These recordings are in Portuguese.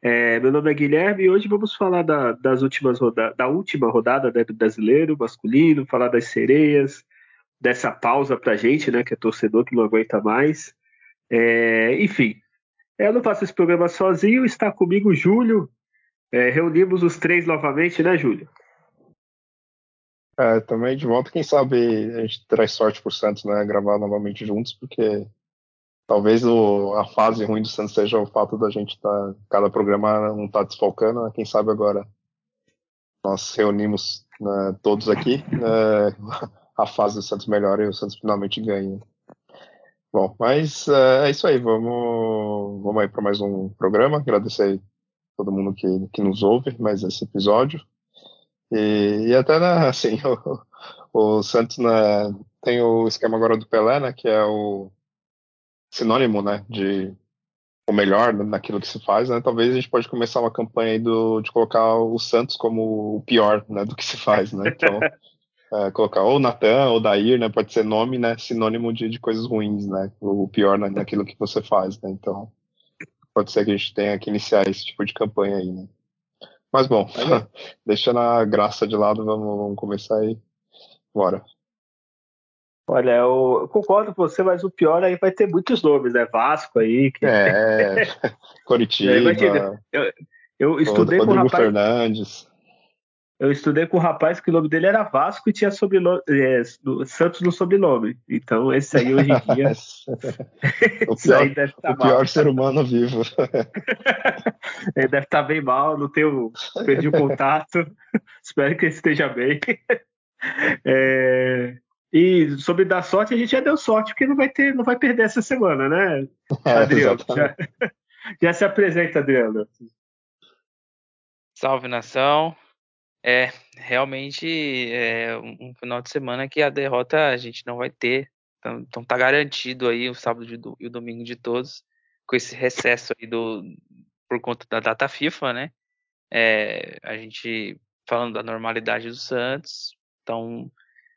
É, meu nome é Guilherme e hoje vamos falar da, das últimas roda da última rodada né, do brasileiro masculino, falar das sereias, dessa pausa para gente, né, que é torcedor que não aguenta mais. É, enfim, eu não faço esse programa sozinho, está comigo o Júlio. É, reunimos os três novamente, né, Júlio? É, também de volta, quem sabe a gente traz sorte pro Santos, né? Gravar novamente juntos, porque talvez o, a fase ruim do Santos seja o fato da gente estar. Tá, cada programa não tá desfalcando, né? Quem sabe agora nós reunimos né, todos aqui, né, a fase do Santos melhora e o Santos finalmente ganha. Bom, mas é, é isso aí, vamos, vamos aí para mais um programa. Agradecer todo mundo que, que nos ouve mais esse episódio. E, e até, né, assim, o, o Santos né, tem o esquema agora do Pelé, né, que é o sinônimo, né, de o melhor naquilo que se faz, né, talvez a gente pode começar uma campanha aí do, de colocar o Santos como o pior, né, do que se faz, né, então... É, colocar ou Natan ou Dair, né? Pode ser nome, né? Sinônimo de, de coisas ruins, né? O pior né, naquilo que você faz, né? Então, pode ser que a gente tenha que iniciar esse tipo de campanha aí, né? Mas bom, deixando a graça de lado, vamos, vamos começar aí. Bora. Olha, eu, concordo com você, mas o pior aí vai ter muitos nomes, né? Vasco aí. Que... É, Coritiba. eu, eu, estudei Rodrigo com o rapaz. Fernandes. Eu estudei com um rapaz que o nome dele era Vasco e tinha sobrenome, é, Santos no sobrenome. Então, esse aí hoje em dia. o pior, tá o pior ser humano vivo. ele deve estar tá bem mal, não tenho. Perdi o contato. Espero que ele esteja bem. É, e sobre dar sorte, a gente já deu sorte, porque não vai ter, não vai perder essa semana, né, é, Adriano? Já, já se apresenta, Adriano. Salve nação. É, realmente é um final de semana que a derrota a gente não vai ter. Então, então tá garantido aí o sábado e o domingo de todos, com esse recesso aí do, por conta da data FIFA, né? É, a gente falando da normalidade do Santos, então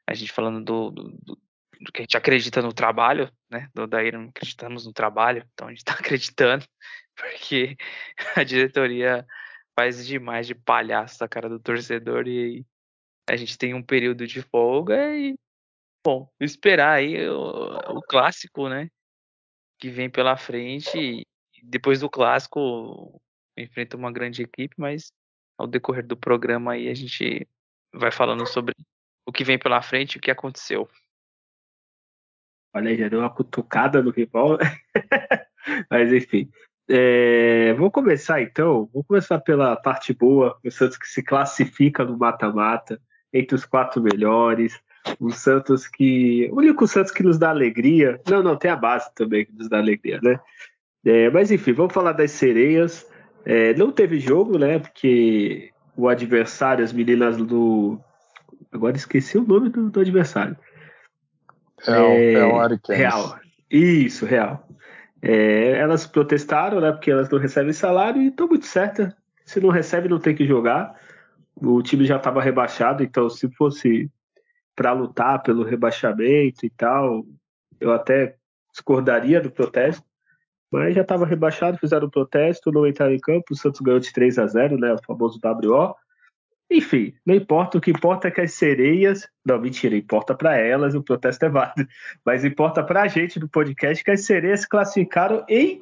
a gente falando do, do, do que a gente acredita no trabalho, né? Do daí não acreditamos no trabalho, então a gente tá acreditando, porque a diretoria faz demais de palhaço da cara do torcedor e a gente tem um período de folga e, bom, esperar aí o, o clássico, né? Que vem pela frente e depois do clássico enfrenta uma grande equipe, mas ao decorrer do programa aí a gente vai falando sobre o que vem pela frente e o que aconteceu. Olha já deu uma cutucada no rival. mas enfim, é, vou começar então, vou começar pela parte boa, o Santos que se classifica no mata-mata, entre os quatro melhores, o Santos que. O único Santos que nos dá alegria. Não, não, tem a base também que nos dá alegria, né? É, mas enfim, vamos falar das sereias. É, não teve jogo, né? Porque o adversário, as meninas do. Agora esqueci o nome do, do adversário. Real, é, Real Real. Isso, Real. É, elas protestaram, né? Porque elas não recebem salário e estão muito certas. Se não recebe, não tem que jogar. O time já estava rebaixado, então se fosse para lutar pelo rebaixamento e tal, eu até discordaria do protesto. Mas já estava rebaixado, fizeram o protesto, não entraram em campo. O Santos ganhou de 3 a 0 né? O famoso WO. Enfim, não importa, o que importa é que as sereias. Não, mentira, importa para elas, o protesto é válido. Mas importa para a gente do podcast que as sereias se classificaram em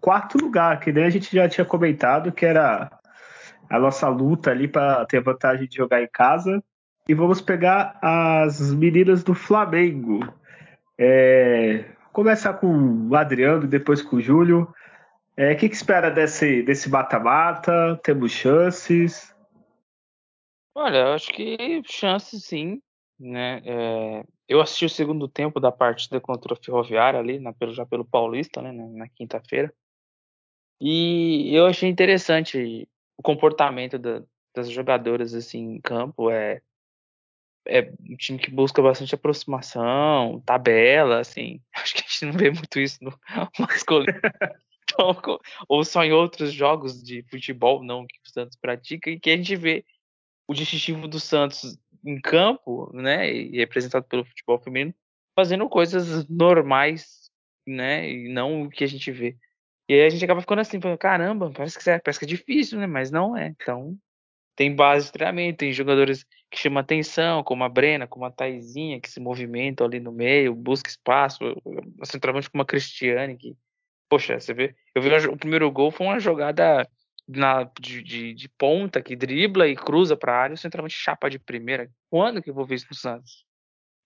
quarto lugar, que nem a gente já tinha comentado, que era a nossa luta ali para ter vantagem de jogar em casa. E vamos pegar as meninas do Flamengo. É, começar com o Adriano, depois com o Júlio. O é, que, que espera desse mata-mata? Temos chances? Olha, eu acho que chance sim, né? É, eu assisti o segundo tempo da partida contra o Ferroviário ali, na, já pelo Paulista, né, na, na quinta-feira. E eu achei interessante o comportamento da, das jogadoras assim em campo é é um time que busca bastante aproximação, tabela, assim. Acho que a gente não vê muito isso no masculino. Então, ou só em outros jogos de futebol, não que o Santos pratica, e que a gente vê o distintivo do Santos em campo, né, e representado pelo futebol feminino, fazendo coisas normais, né, e não o que a gente vê. E aí a gente acaba ficando assim, falando, caramba, parece que, é, parece que é difícil, né, mas não é. Então, tem base de treinamento, tem jogadores que chamam atenção, como a Brena, como a Taizinha, que se movimentam ali no meio, busca espaço, centralmente como a Cristiane, que, poxa, você vê, eu vi o primeiro gol foi uma jogada na, de, de, de, ponta que dribla e cruza para área, centralmente chapa de primeira. Quando que eu vou ver isso no Santos?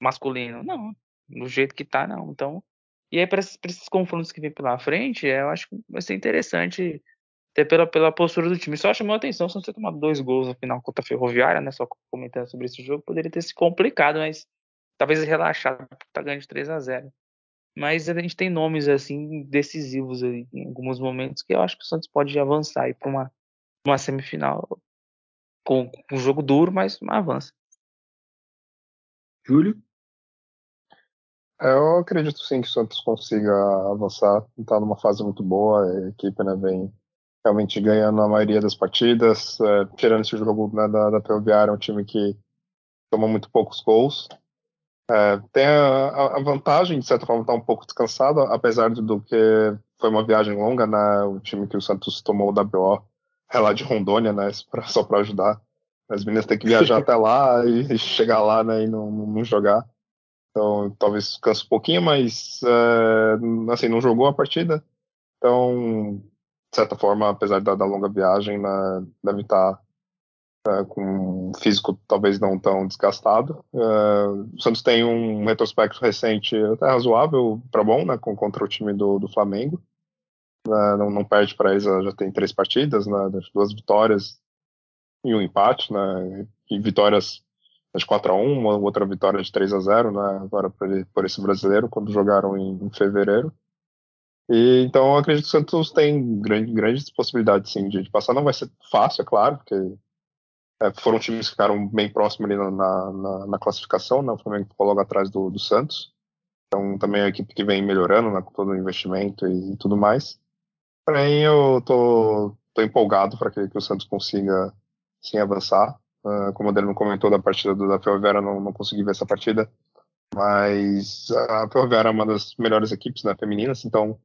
Masculino? Não, do jeito que tá, não. Então, e aí para esses, esses confrontos que vem pela frente, eu acho que vai ser interessante até pela, pela postura do time. Só chamou a atenção se você tomar dois gols no final contra a Ferroviária, né? Só comentando sobre esse jogo, poderia ter se complicado, mas talvez relaxado, tá ganhando de 3 a 0 Mas a gente tem nomes assim decisivos aí, em alguns momentos que eu acho que o Santos pode avançar para uma, uma semifinal com, com um jogo duro, mas avança. Júlio? É, eu acredito sim que o Santos consiga avançar. Está numa fase muito boa, a equipe né, vem realmente ganhando a maioria das partidas. É, tirando esse jogo né, da, da é um time que toma muito poucos gols. É, tem a, a, vantagem, de certa forma, estar tá um pouco descansado, apesar do que foi uma viagem longa, né? O time que o Santos tomou da BO é lá de Rondônia, né? Só para ajudar. As meninas têm que viajar até lá e chegar lá né, e não, não jogar. Então, talvez canse um pouquinho, mas é, assim, não jogou a partida. Então, de certa forma, apesar da, da longa viagem, né, deve estar uh, com um físico talvez não tão desgastado. Uh, o Santos tem um retrospecto recente até razoável para bom, né, com, contra o time do, do Flamengo. Uh, não, não, perde para eles, já tem três partidas, né, duas vitórias e um empate, né, e vitórias de 4 a 1 uma outra vitória de 3 a 0 né, agora por, por esse brasileiro, quando jogaram em, em fevereiro. E, então acredito que o Santos tem grande, grandes possibilidades sim, de, de, passar. Não vai ser fácil, é claro, porque é, foram times que ficaram bem próximos ali na, na, na, classificação, né? o Flamengo ficou logo atrás do, do, Santos. Então também é a equipe que vem melhorando né, com todo o investimento e, e tudo mais. Porém, eu tô, tô empolgado para que, que, o Santos consiga sim avançar. Uh, como o Adriano comentou da partida do, da Ferroviária, não, não consegui ver essa partida. Mas a Ferroviária é uma das melhores equipes né, femininas, então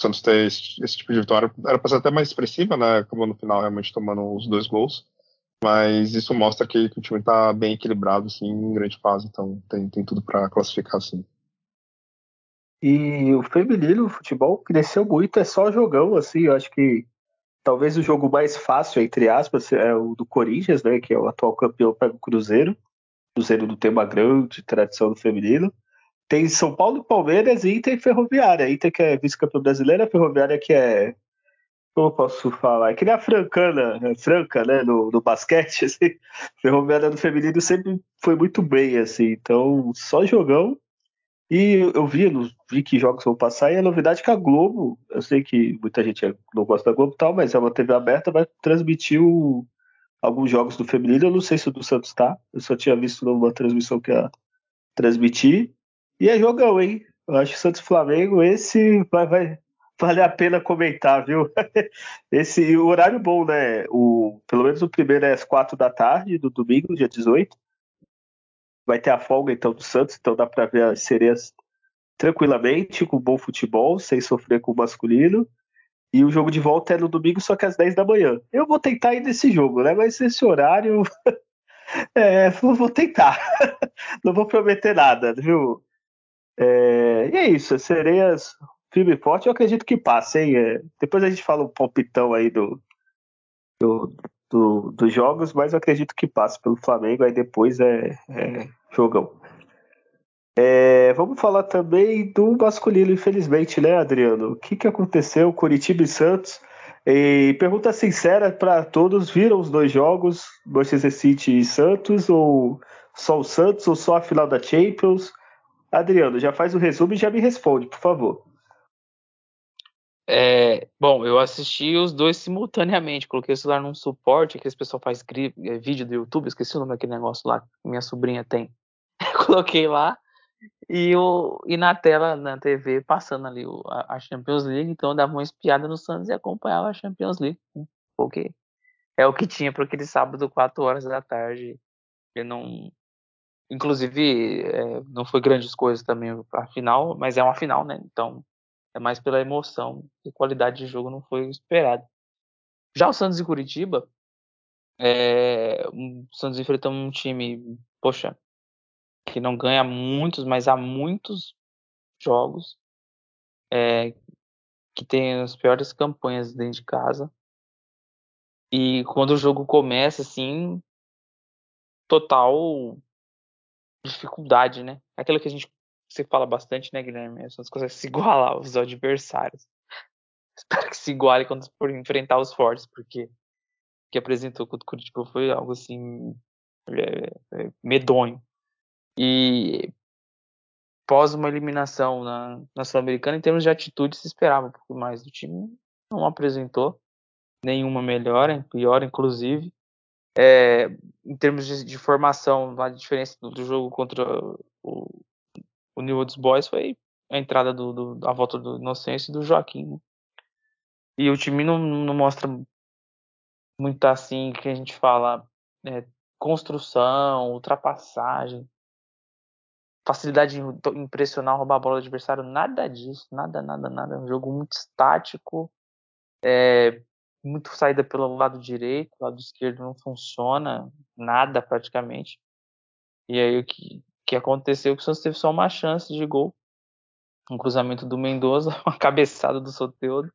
Santos ter esse, esse, tipo de vitória era para ser até mais expressiva, né? Acabou no final realmente tomando os dois gols. Mas isso mostra que, o time está bem equilibrado, assim, em grande fase. Então tem, tem tudo para classificar, assim. E o feminino, o futebol cresceu muito, é só jogão, assim. Eu acho que talvez o jogo mais fácil, entre aspas, é o do Corinthians, né? Que é o atual campeão para o Cruzeiro. Cruzeiro não tem uma grande tradição no feminino tem São Paulo Palmeiras e Inter e Ferroviária. Inter que é vice-campeão brasileiro, Ferroviária que é. Como posso falar? É que nem a Francana, né? Franca, né? No, no basquete. Assim. Ferroviária no feminino sempre foi muito bem, assim. Então, só jogão. E eu vi, vi que jogos vão passar, e a novidade é que a Globo, eu sei que muita gente não gosta da Globo e tal, mas é uma TV aberta, vai transmitir o, alguns jogos do feminino. Eu não sei se o do Santos tá. Eu só tinha visto numa transmissão que ia transmitir. E é jogão, hein? Eu acho que Santos Flamengo, esse vai, vai vale a pena comentar, viu? Esse o horário bom, né? O, pelo menos o primeiro é às quatro da tarde, do domingo, dia 18. Vai ter a folga então do Santos, então dá para ver as sereias tranquilamente, com bom futebol, sem sofrer com o masculino. E o jogo de volta é no domingo, só que às 10 da manhã. Eu vou tentar ir nesse jogo, né? Mas esse horário. é, vou tentar. Não vou prometer nada, viu? É, e é isso, sereias firme e forte, eu acredito que passe, hein? É, depois a gente fala um palpitão aí do, do, do, dos jogos, mas eu acredito que passe pelo Flamengo, aí depois é, é jogão. É, vamos falar também do masculino, infelizmente, né, Adriano? O que, que aconteceu? Curitiba e Santos. E pergunta sincera para todos: viram os dois jogos, Manchester City e Santos, ou só o Santos, ou só a final da Champions? Adriano, já faz o resumo e já me responde, por favor. É, bom, eu assisti os dois simultaneamente. Coloquei o celular num suporte que esse pessoal faz é, vídeo do YouTube. Esqueci o nome daquele negócio lá que minha sobrinha tem. Coloquei lá e, o, e na tela, na TV, passando ali o, a, a, Champions League. Então eu dava uma espiada no Santos e acompanhava a Champions League. Né? Porque é o que tinha para aquele sábado, 4 horas da tarde. Eu não. Inclusive, é, não foi grandes coisas também a final, mas é uma final, né? Então é mais pela emoção e qualidade de jogo não foi esperado. Já o Santos e Curitiba, é, o Santos enfrentando um time, poxa, que não ganha muitos, mas há muitos jogos, é, que tem as piores campanhas dentro de casa. E quando o jogo começa, assim, total dificuldade, né? Aquilo que a gente você fala bastante, né, Guilherme? As pessoas conseguem se igualar aos adversários. Espero que se iguale quando for enfrentar os fortes, porque que apresentou contra o Curitiba foi algo assim é, é, medonho. E pós uma eliminação na, na Sul-Americana, em termos de atitude, se esperava um pouco mais do time. Não apresentou nenhuma melhora, pior, inclusive. É, em termos de, de, formação, a diferença do, do jogo contra o, o New Old Boys foi a entrada do, do, a volta do Inocêncio e do Joaquim. Né? E o time não, não, mostra muito assim que a gente fala é, construção, ultrapassagem, facilidade de impressionar, roubar a bola do adversário, nada disso, nada, nada, nada. É um jogo muito estático, é, muito saída pelo lado direito, lado esquerdo não funciona, nada praticamente. E aí o que que aconteceu que o Santos teve só uma chance de gol. Um cruzamento do Mendoza, uma cabeçada do Soteudo.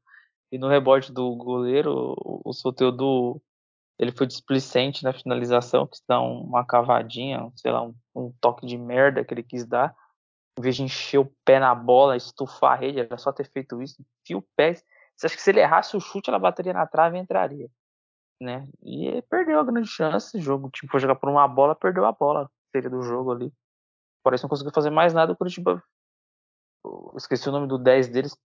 E no rebote do goleiro, o Soteudo ele foi displicente na finalização, que dá uma cavadinha, sei lá, um, um, toque de merda que ele quis dar. Em vez de encher o pé na bola, estufar a rede, era só ter feito isso. Enfia o pé. Você acha que se ele errasse o chute, ela bateria na trave e entraria. Né? E perdeu a grande chance. O jogo, tipo, foi jogar por uma bola, perdeu a bola. Seria do jogo ali. Porém, não conseguiu fazer mais nada. O Curitiba, eu esqueci o nome do 10 deles,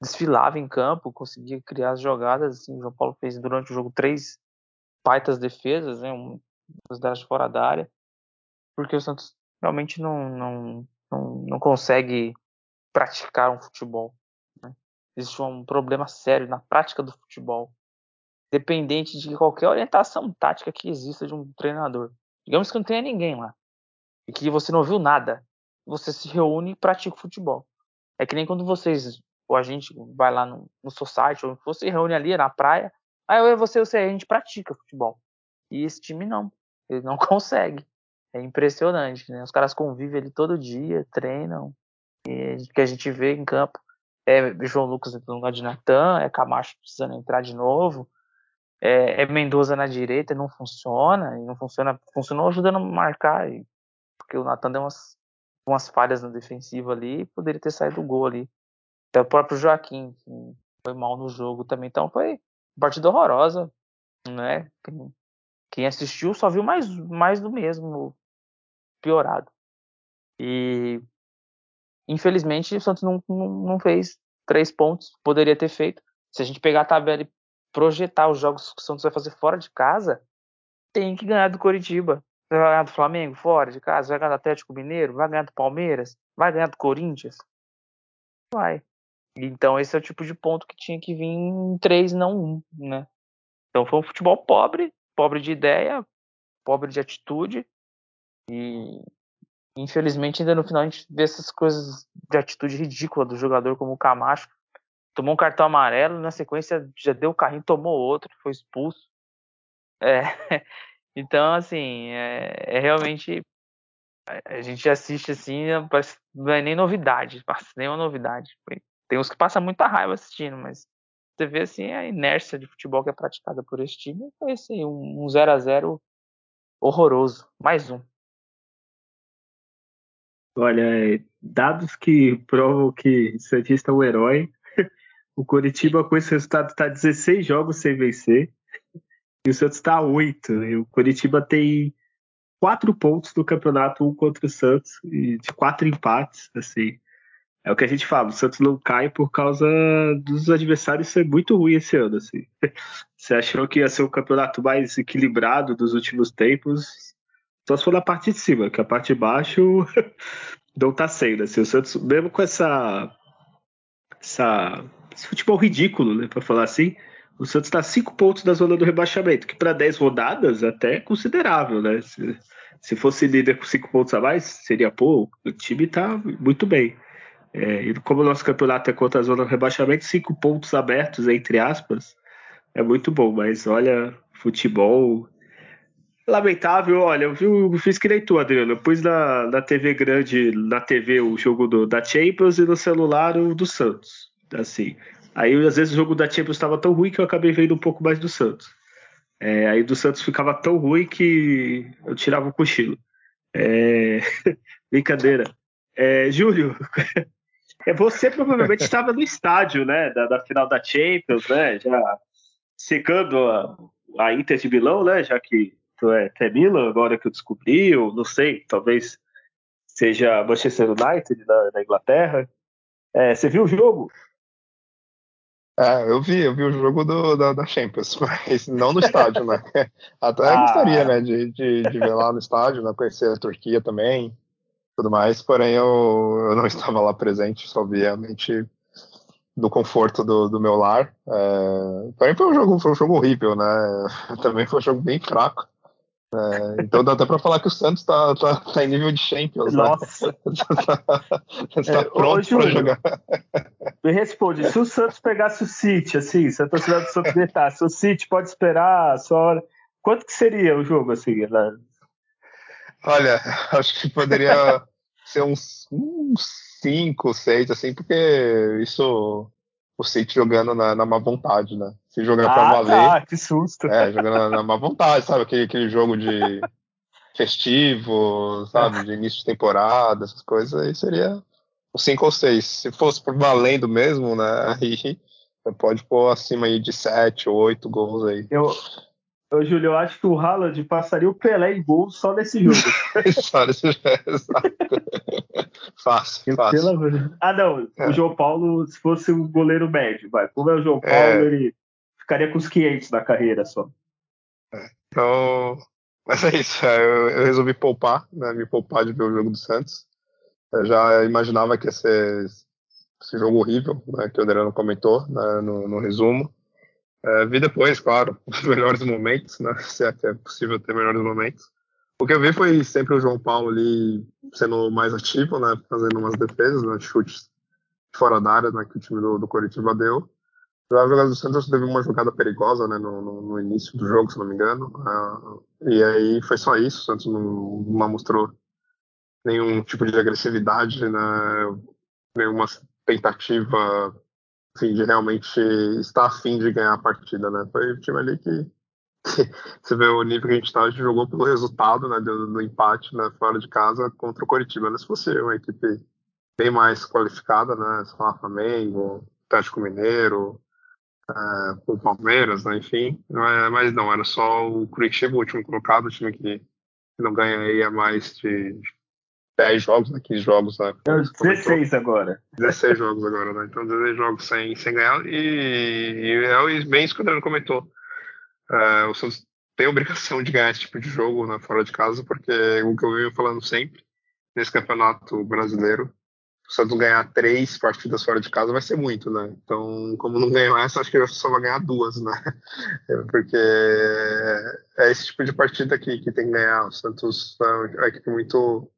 desfilava em campo, conseguia criar as jogadas. Assim, o João Paulo fez durante o jogo três baitas defesas, né, um, duas delas fora da área, porque o Santos realmente não, não, não, não consegue praticar um futebol. Né? Existe um problema sério na prática do futebol, dependente de qualquer orientação tática que exista de um treinador. Digamos que não tenha ninguém lá e que você não ouviu nada, você se reúne e pratica futebol. É que nem quando vocês, ou a gente vai lá no, no society, ou você reúne ali na praia, aí eu você, você, a gente pratica futebol. E esse time não, ele não consegue. É impressionante, né? Os caras convivem ali todo dia, treinam, e que a gente vê em campo é João Lucas no lugar de Natan, é Camacho precisando entrar de novo, é, é Mendoza na direita, não funciona, e não funciona, funcionou ajudando a marcar, e porque o Natan deu umas, umas falhas na defensiva ali e poderia ter saído o gol ali. Até o próprio Joaquim, que foi mal no jogo também. Então foi uma partida horrorosa, né? Quem, quem assistiu só viu mais, mais do mesmo, piorado. E infelizmente o Santos não, não, não fez três pontos, poderia ter feito. Se a gente pegar a tabela e projetar os jogos que o Santos vai fazer fora de casa, tem que ganhar do Coritiba. Você vai ganhar do Flamengo fora de casa? Vai ganhar do Atlético Mineiro? Vai ganhar do Palmeiras? Vai ganhar do Corinthians? Vai. Então esse é o tipo de ponto que tinha que vir em três, não um, né? Então foi um futebol pobre, pobre de ideia, pobre de atitude. E infelizmente ainda no final a gente vê essas coisas de atitude ridícula do jogador como o Camacho. Tomou um cartão amarelo, na sequência já deu o carrinho, tomou outro, foi expulso. É, Então, assim, é, é realmente. A gente assiste assim, não é nem novidade, nem uma novidade. Tem uns que passam muita raiva assistindo, mas você vê assim a inércia de futebol que é praticada por esse time. Foi assim, um 0 a 0 horroroso. Mais um. Olha, dados que provam que Santista é o herói. O Coritiba, com esse resultado, está 16 jogos sem vencer. E o Santos está a oito. O Curitiba tem quatro pontos no campeonato, um contra o Santos, e de quatro empates. Assim. é o que a gente fala, o Santos não cai por causa dos adversários ser muito ruim esse ano. Assim. Você achou que ia ser o campeonato mais equilibrado dos últimos tempos? Só se for na parte de cima, que a parte de baixo não tá sendo. Assim, o Santos, mesmo com essa, essa esse futebol ridículo, né, para falar assim, o Santos está cinco pontos da zona do rebaixamento, que para 10 rodadas até é considerável, né? Se, se fosse líder com cinco pontos a mais, seria pouco. O time está muito bem. É, e como o nosso campeonato é contra a zona do rebaixamento, cinco pontos abertos, entre aspas, é muito bom. Mas olha, futebol. Lamentável, olha, eu, vi, eu fiz que nem tu, Adriano. Eu pus na, na TV grande, na TV, o jogo do, da Champions e no celular o do Santos. Assim. Aí, às vezes, o jogo da Champions estava tão ruim que eu acabei vendo um pouco mais do Santos. É, aí do Santos ficava tão ruim que eu tirava o cochilo. É... Brincadeira. É, Júlio, É, você provavelmente estava no estádio, né, da, da, final da Champions, né, já secando a, a Inter de Milão, né, já que tu é, tu é Milan, agora que eu descobri, ou não sei, talvez seja Manchester United da, da Inglaterra. É, você viu o jogo? É, eu vi, eu vi o jogo do, da, da Champions, mas não no estádio, né? Até ah. gostaria, né, de, de, de ver lá no estádio, né, conhecer a Turquia também, tudo mais, porém eu, eu não estava lá presente, só vi realmente do conforto do, do meu lar. É, porém foi um jogo, foi um jogo horrível, né? Também foi um jogo bem fraco. É, então dá até para falar que o Santos está tá, tá em nível de Champions. Né? Nossa! Está é, pronto para jogar. Me responde, se o Santos pegasse o City, assim, se a torcida do Santos gritasse, o City pode esperar a sua hora, quanto que seria o jogo, assim? Né? Olha, acho que poderia ser uns 5, 6, assim, porque isso o City jogando na, na má vontade, né? Se jogando ah, pra valer. Ah, que susto. É, jogando na, na má vontade, sabe? Aquele, aquele jogo de festivo, sabe? De início de temporada, essas coisas, aí seria os 5 ou 6. Se fosse por valendo mesmo, né? Aí pode pôr acima aí de 7 ou 8 gols aí. Eu, Ô, Júlio, eu acho que o Haaland passaria o Pelé em gol só nesse jogo. só nesse jogo, exato. fácil, fácil. Pela... Ah, não, é. o João Paulo, se fosse um goleiro médio, vai. Como é o João é. Paulo, é... ele ficaria com os 500 na carreira só. É. Então, mas é isso. É, eu, eu, resolvi poupar, né, me poupar de ver o jogo do Santos. Eu já imaginava que ia ser esse jogo horrível, né, que o Adriano comentou né, no, no resumo. É, vi depois, claro, os melhores momentos, né? Se é que é possível ter melhores momentos. O que eu vi foi sempre o João Paulo ali sendo mais ativo, né? Fazendo umas defesas, né? Chutes fora da área, né? Que o time do, do Coritiba deu. Já a jogada do Santos teve uma jogada perigosa, né? No, no, no início do jogo, se não me engano. Uh, e aí foi só isso. O Santos não, não mostrou nenhum tipo de agressividade, né? Nenhuma tentativa assim, de realmente estar afim de ganhar a partida, né? Foi o time ali que, você vê o nível que a gente tá, a gente jogou pelo resultado, né, do, do, empate, né, fora de casa contra o Coritiba, né? Se fosse uma equipe bem mais qualificada, né, se falar Flamengo, Atlético Mineiro, é, o Palmeiras, né, enfim, é, mas não, era só o Curitiba, o último colocado, o time que não ganha aí há mais de 10 jogos, né? 15 jogos, né? 16 agora. 16 jogos agora, né? Então 16 jogos sem, sem ganhar. E, e é bem isso que o Adriano comentou. É, o Santos tem obrigação de ganhar esse tipo de jogo né, fora de casa, porque o que eu venho falando sempre nesse campeonato brasileiro, o Santos ganhar três partidas fora de casa vai ser muito, né? Então, como não ganhou essa, acho que só vai ganhar duas, né? Porque é esse tipo de partida que, que tem que ganhar. O Santos é uma equipe muito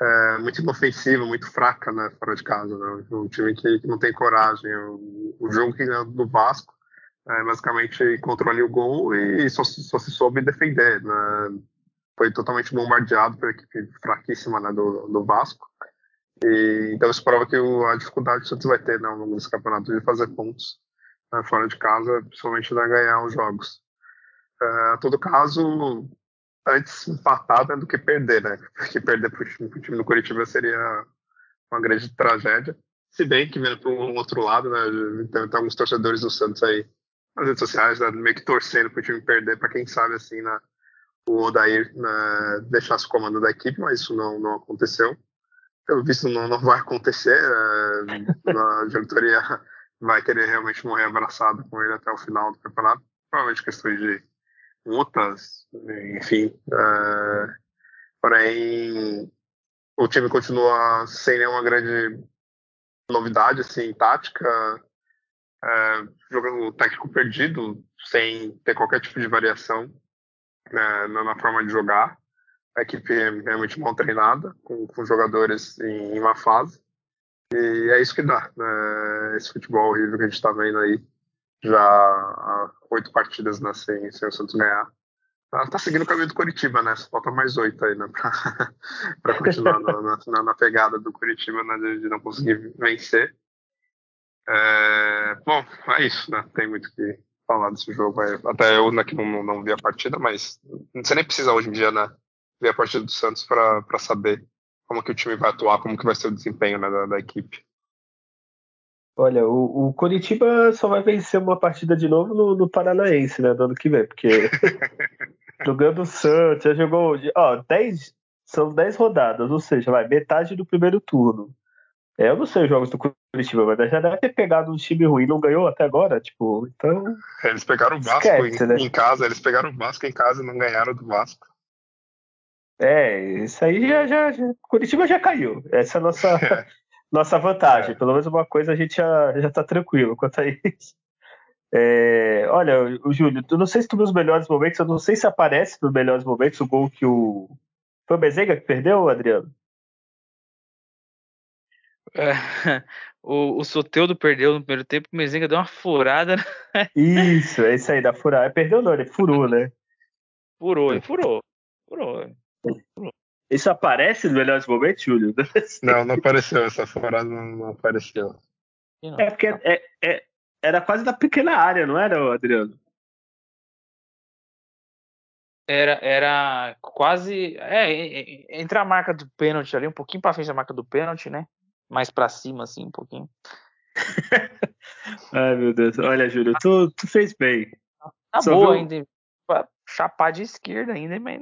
é, muito inofensiva, muito fraca, né, fora de casa, né, um time que, que não tem coragem. O, o jogo do Vasco, é, basicamente controle o gol e só, só se soube defender, né, foi totalmente bombardeado pela equipe fraquíssima né, do, do Vasco. E, então isso prova que o, a dificuldade que o Santos vai ter né, ao longo desse campeonato de fazer pontos né, fora de casa, principalmente né, ganhar os jogos. É, a todo caso, antes empatar né, do que perder, né? Porque perder para o time do Curitiba seria uma grande tragédia. Se bem que vendo para um outro lado, né? Tem, tem, alguns torcedores do Santos aí nas redes sociais, né, meio que torcendo para o time perder, para quem sabe assim, né, o Odair né, deixasse o comando da equipe, mas isso não, não aconteceu. pelo visto não, não vai acontecer. É, a diretoria vai querer realmente morrer abraçado com ele até o final do campeonato. Provavelmente questões de multas, enfim. É, porém, o time continua sem nenhuma grande novidade assim, tática, é, jogando técnico perdido, sem ter qualquer tipo de variação né, na forma de jogar. A equipe é realmente mal treinada, com, com jogadores em, em, uma fase. E é isso que dá, né? esse futebol horrível que a gente está vendo aí, já há oito partidas né, sem, sem o Santos ganhar. Tá, tá seguindo o caminho do Curitiba, né? Só falta mais oito aí, né? Pra, pra continuar na, na, na, pegada do Curitiba, né? De, não conseguir vencer. É, bom, é isso, né? Tem muito que falar desse jogo. Até eu aqui não, não vi a partida, mas você nem precisa hoje em dia, né? Ver a partida do Santos para saber como que o time vai atuar, como que vai ser o desempenho né, da, da equipe. Olha, o, o Curitiba só vai vencer uma partida de novo no, no Paranaense, né, do ano que vem, porque jogando o Santos, já jogou, ó, 10, são 10 rodadas, ou seja, vai metade do primeiro turno. É, eu não sei os jogos do Curitiba, mas já deve ter pegado um time ruim, não ganhou até agora, tipo, então... Eles pegaram o Vasco esquece, em, né? em, casa, eles pegaram o Vasco em casa e não ganharam do Vasco. É, isso aí já, já, já Curitiba já caiu, essa é a nossa... É. nossa vantagem. É. Pelo menos uma coisa a gente já, já tá tranquilo quanto a isso. É, olha, o Júlio, eu não sei se tu viu os melhores momentos, eu não sei se aparece nos melhores momentos o gol que o. Foi o Bezega que perdeu, Adriano? É, o, o Soteudo perdeu no primeiro tempo, o Mezenga deu uma furada. Isso, é isso aí, da furada. Perdeu não, ele furou, né? Furou, ele furou. Furou. furou. Isso aparece nos melhores momentos, Júlio? Não, não apareceu. Essa furada não, não apareceu. É porque é, é, era quase da pequena área, não era, Adriano? Era, era quase. É, entre a marca do pênalti ali, um pouquinho pra frente da marca do pênalti, né? Mais pra cima, assim, um pouquinho. Ai, meu Deus. Olha, Júlio, tu, tu fez bem. Tá Só boa viu... ainda. Pra chapar de esquerda ainda, mas.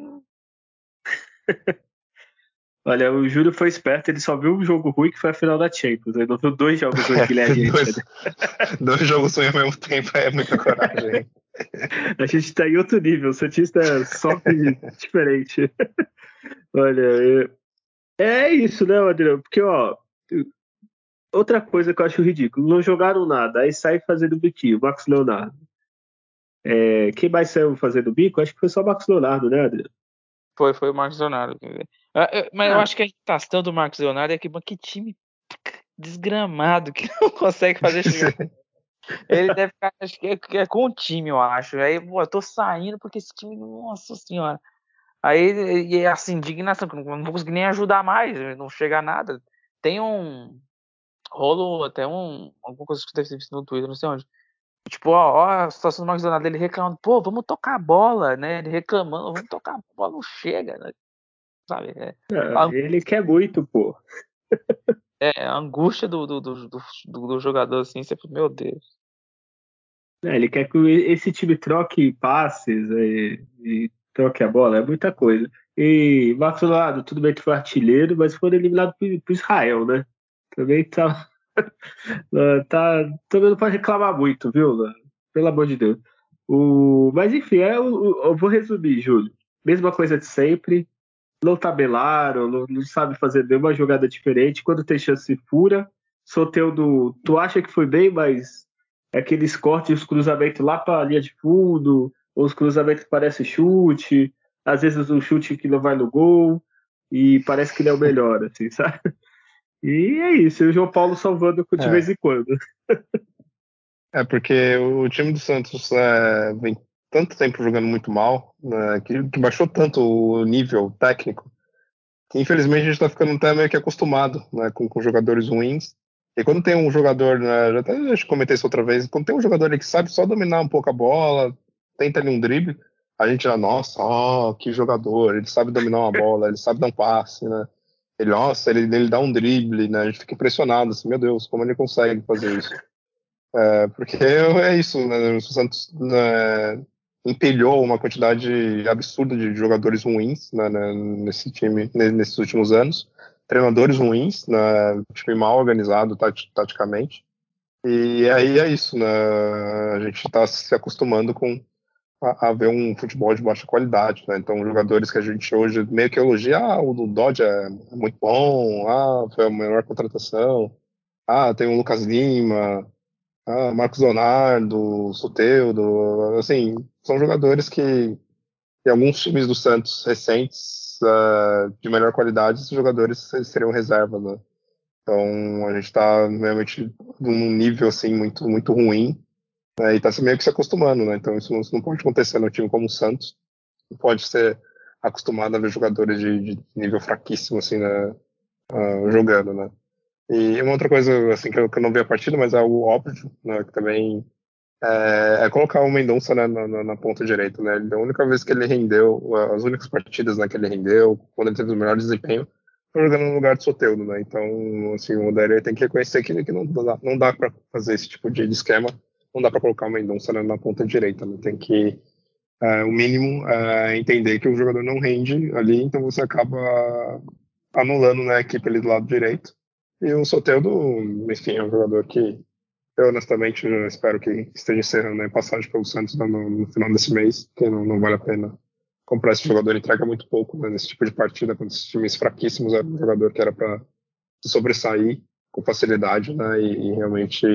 Olha, o Júlio foi esperto, ele só viu um jogo ruim que foi a final da Champions. Ele não viu dois jogos ruins que ele é dois, dois jogos ruins ao mesmo tempo é muita coragem. a gente tá em outro nível, o Santista sofre diferente. Olha, é, é isso, né, Adriano? Porque, ó, outra coisa que eu acho ridículo, não jogaram nada, aí sai fazendo biquinho, Max Leonardo. É, quem mais saiu fazendo bico? Acho que foi só o Max Leonardo, né, Adriano? Foi, foi o Marcos Leonardo. É, mas eu ah. acho que a questão do Marcos Leonardo é que, que time desgramado que não consegue fazer Ele deve ficar acho que é, é, com o time, eu acho. Aí, pô, eu tô saindo porque esse time, nossa senhora. Aí, e assim, indignação, que não vou conseguir nem ajudar mais, não chega a nada. Tem um. Rolo até um. Alguma coisa que deve ter visto no Twitter, não sei onde. Tipo, ó, ó a situação do Marcos Leonardo, ele reclamando, pô, vamos tocar a bola, né? Ele reclamando, vamos tocar a bola, não chega, né? Sabe? É, a... Ele quer muito, pô. é, a angústia do, do, do, do, do jogador, assim, você meu Deus. É, ele quer que esse time troque passes e, e, troque a bola, é muita coisa. E Leonardo, tudo bem que foi artilheiro, mas foi eliminado pro, Israel, né? Também tá tá, também não pode reclamar muito, viu? Pelo amor de Deus. O, mas enfim, é, eu, eu vou resumir, Júlio. Mesma coisa de sempre. Não tabelaram, não, não sabe fazer nenhuma jogada diferente. Quando tem chance, fura. Soteudo, tu acha que foi bem, mas aqueles cortes, os cruzamentos lá para a linha de fundo, ou os cruzamentos que parecem chute, às vezes um chute que não vai no gol, e parece que não é o melhor, assim, sabe? E é isso, e o João Paulo salvando de é. vez em quando. É, porque o time do Santos é, vem tanto tempo jogando muito mal, né, que, que, baixou tanto o nível técnico, que infelizmente a gente está ficando até meio que acostumado né, com, com jogadores ruins. E quando tem um jogador, né, já até já comentei isso outra vez, quando tem um jogador que sabe só dominar um pouco a bola, tenta ali um drible, a gente já, nossa, oh, que jogador, ele sabe dominar uma bola, ele sabe dar um passe, né? Ele, nossa, ele, ele dá um drible, né? A gente fica impressionado, assim, meu Deus, como ele consegue fazer isso? É, porque é isso, né? O Santos né, empilhou uma quantidade absurda de jogadores ruins né, né, nesse time nesses últimos anos. treinadores ruins, né, time mal organizado taticamente. E aí é isso, né? A gente está se acostumando com a, a, ver um futebol de baixa qualidade, né? Então, jogadores que a gente hoje meio que elogia, ah, o Dodge é muito bom, ah, foi a melhor contratação, ah, tem o Lucas Lima, ah, Marcos Leonardo, Soteudo, assim, são jogadores que em alguns times do Santos recentes uh, de melhor qualidade, esses jogadores seriam reserva, né? Então a gente está realmente num nível assim muito muito ruim né? e está meio que se acostumando, né? Então isso não, isso não, pode acontecer no time como o Santos, não pode ser acostumado a ver jogadores de, de nível fraquíssimo assim, né? Uh, jogando, né? E uma outra coisa assim que eu, que eu não vi a partida, mas é algo óbvio, né? Que também é, é, colocar o Mendonça né, na, na, na, ponta direita, né? A única vez que ele rendeu, as únicas partidas né, que ele rendeu, quando ele teve o melhor desempenho, foi jogando no lugar de Soteudo, né? Então, assim, o Odair tem que reconhecer que, que não, dá, não dá para fazer esse tipo de esquema, não dá para colocar o Mendonça né, na ponta direita, né? Tem que, é, o mínimo, é entender que o jogador não rende ali, então você acaba anulando né, a equipe ali do lado direito. E o Soteudo, enfim, é um jogador que eu, honestamente, espero que esteja encerrando a passagem pelo Santos no, no, final desse mês, que não, não vale a pena comprar esse jogador. Entrega muito pouco né, nesse tipo de partida, com esses times fraquíssimos. É um jogador que era para sobressair com facilidade né, e, e, realmente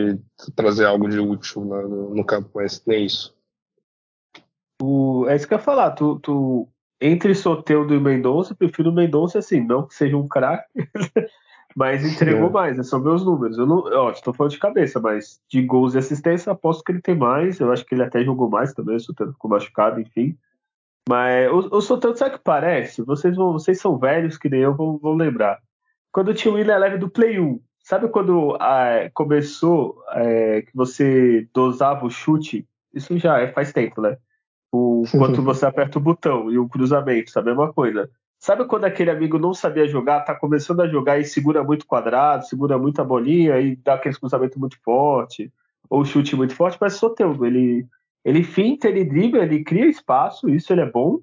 trazer algo de útil né, no, no, campo, mas nem isso. O, é isso que eu ia falar. Tu, tu, entre Soteudo e Mendonça, prefiro o Mendonça assim, não que seja um craque, mas entregou é. mais, é só ver os números. Eu não, ó, estou falando de cabeça, mas de gols e assistência, aposto que ele tem mais. Eu acho que ele até jogou mais também, o Soteldo ficou machucado, enfim. Mas o, o Soteldo, sabe o que parece? Vocês, vão, vocês são velhos, que nem eu, vão, vão lembrar. Quando tinha o William Leve do Play 1, sabe quando ah, começou é, que você dosava o chute? Isso já é, faz tempo, né? O, quando você aperta o botão e o cruzamento, sabe? É a mesma coisa. Sabe quando aquele amigo não sabia jogar, tá começando a jogar e segura muito quadrado, segura muito a bolinha e dá aquele cruzamento muito forte, ou chute muito forte, mas Soteldo, ele, ele finta, ele dribla, ele cria espaço, isso ele é bom,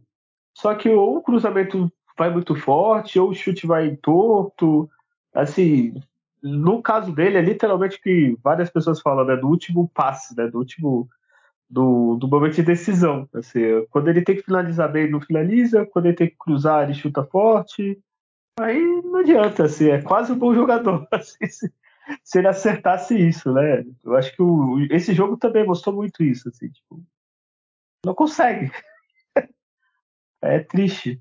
só que ou o cruzamento vai muito forte, ou o chute vai torto, assim, no caso dele é literalmente que várias pessoas falam, né, do último passe, né, do último do, do momento de decisão. Assim, quando ele tem que finalizar bem, ele não finaliza. Quando ele tem que cruzar, ele chuta forte. Aí não adianta, assim, é quase um bom jogador. Assim, se, se, ele acertasse isso, né? Eu acho que o, esse jogo também mostrou muito isso, assim, tipo, não consegue. é triste.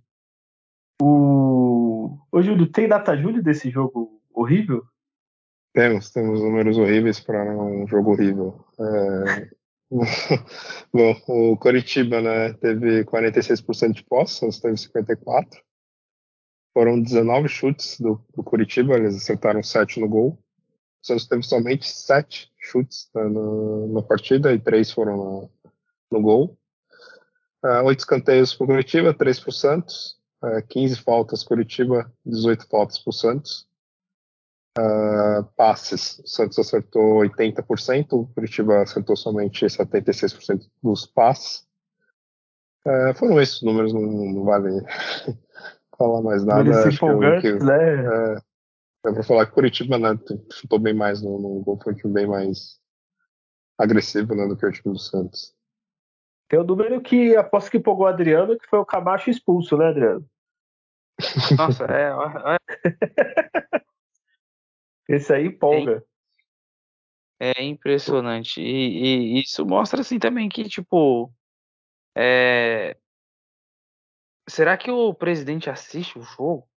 O... Ô, Júlio, tem data Júlio desse jogo horrível? Temos, temos números horríveis para um jogo horrível. É, Bom, o Coritiba né, teve 46% de posse, Santos teve 54%. Foram 19 chutes do, do Curitiba, eles acertaram 7 no gol. O Santos teve somente 7 chutes né, no, na partida e 3 foram no, no gol. Uh, 8 escanteios para o Curitiba, 3 para o Santos. Uh, 15 faltas Curitiba, 18 faltas para o Santos. Uh, passes, o Santos acertou 80%, o Curitiba acertou somente 76% dos passes. Uh, foram esses números, não, não vale falar mais nada. Eles empolgantes, que, né? É, para falar que o Curitiba né, chutou bem mais no, no gol, foi um time bem mais agressivo né, do que o time do Santos. Tem o um número que aposto que empolgou o Adriano, que foi o Camacho expulso, né, Adriano? Nossa, é. é. Esse aí empolga. É, é impressionante. E, e, isso mostra assim também que, tipo. É... Será que o presidente assiste o jogo?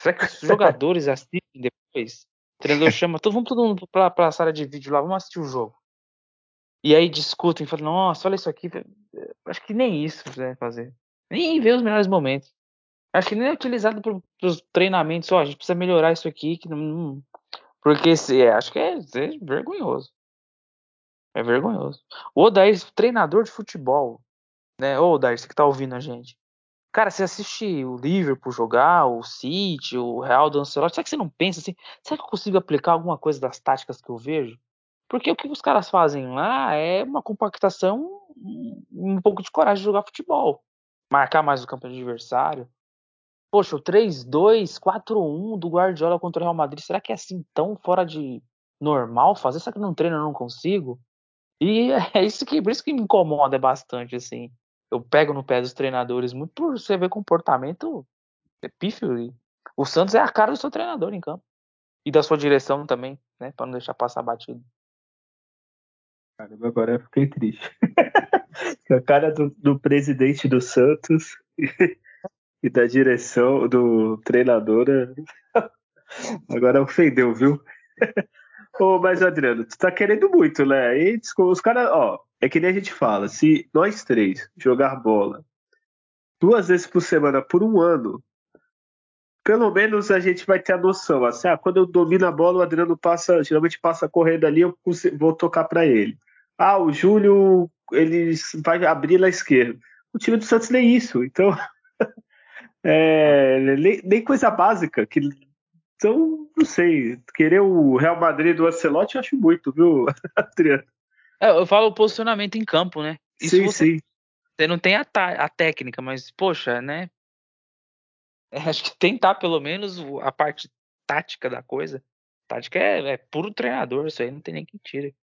Será que os jogadores assistem depois? O treinador chama, todo, vamos todo mundo pra, pra sala de vídeo lá, vamos assistir o jogo. E aí discutem, falam, nossa, olha isso aqui. Acho que nem isso deve fazer. Nem ver os melhores momentos. Acho que nem é utilizado para os treinamentos. Ó, a gente precisa melhorar isso aqui. Que não, porque se, é, acho que é, é, vergonhoso. É vergonhoso. O Odair, treinador de futebol, né? Ô, Odair, você que tá ouvindo a gente. Cara, você assiste o Liverpool jogar, o City, o Real do Ancelotti, será que você não pensa assim, será que eu consigo aplicar alguma coisa das táticas que eu vejo? Porque o que os caras fazem lá é uma compactação, um pouco de coragem de jogar futebol. Marcar mais o campo adversário. Poxa, o 3-2, 4-1 do Guardiola contra o Real Madrid, será que é assim tão fora de normal fazer? Será que não treino eu não consigo? E é isso que, por isso que me incomoda bastante, assim. Eu pego no pé dos treinadores muito por você ver comportamento é pífio. O Santos é a cara do seu treinador em campo. E da sua direção também, né? Pra não deixar passar batido. Caramba, agora eu fiquei triste. a cara do, do presidente do Santos e da direção do treinador agora ofendeu, viu? Ô, mas Adriano, tu tá querendo muito, né? E, os caras, ó, é que nem a gente fala, se nós três jogar bola duas vezes por semana por um ano, pelo menos a gente vai ter a noção. Assim, ah, quando eu domino a bola, o Adriano passa, geralmente passa correndo ali, eu vou tocar para ele. Ah, o Júlio, ele vai abrir na esquerda. O time do Santos nem isso, então é, nem, nem, coisa básica. Que, então, não sei, querer o Real Madrid do Ancelotti eu acho muito, viu, Adriano? É, eu falo posicionamento em campo, né? Isso sim, você, sim. Você não tem a, a técnica, mas, poxa, né? acho que tentar pelo menos a parte tática da coisa. Tática é, é puro treinador, isso aí não tem nem quem tire.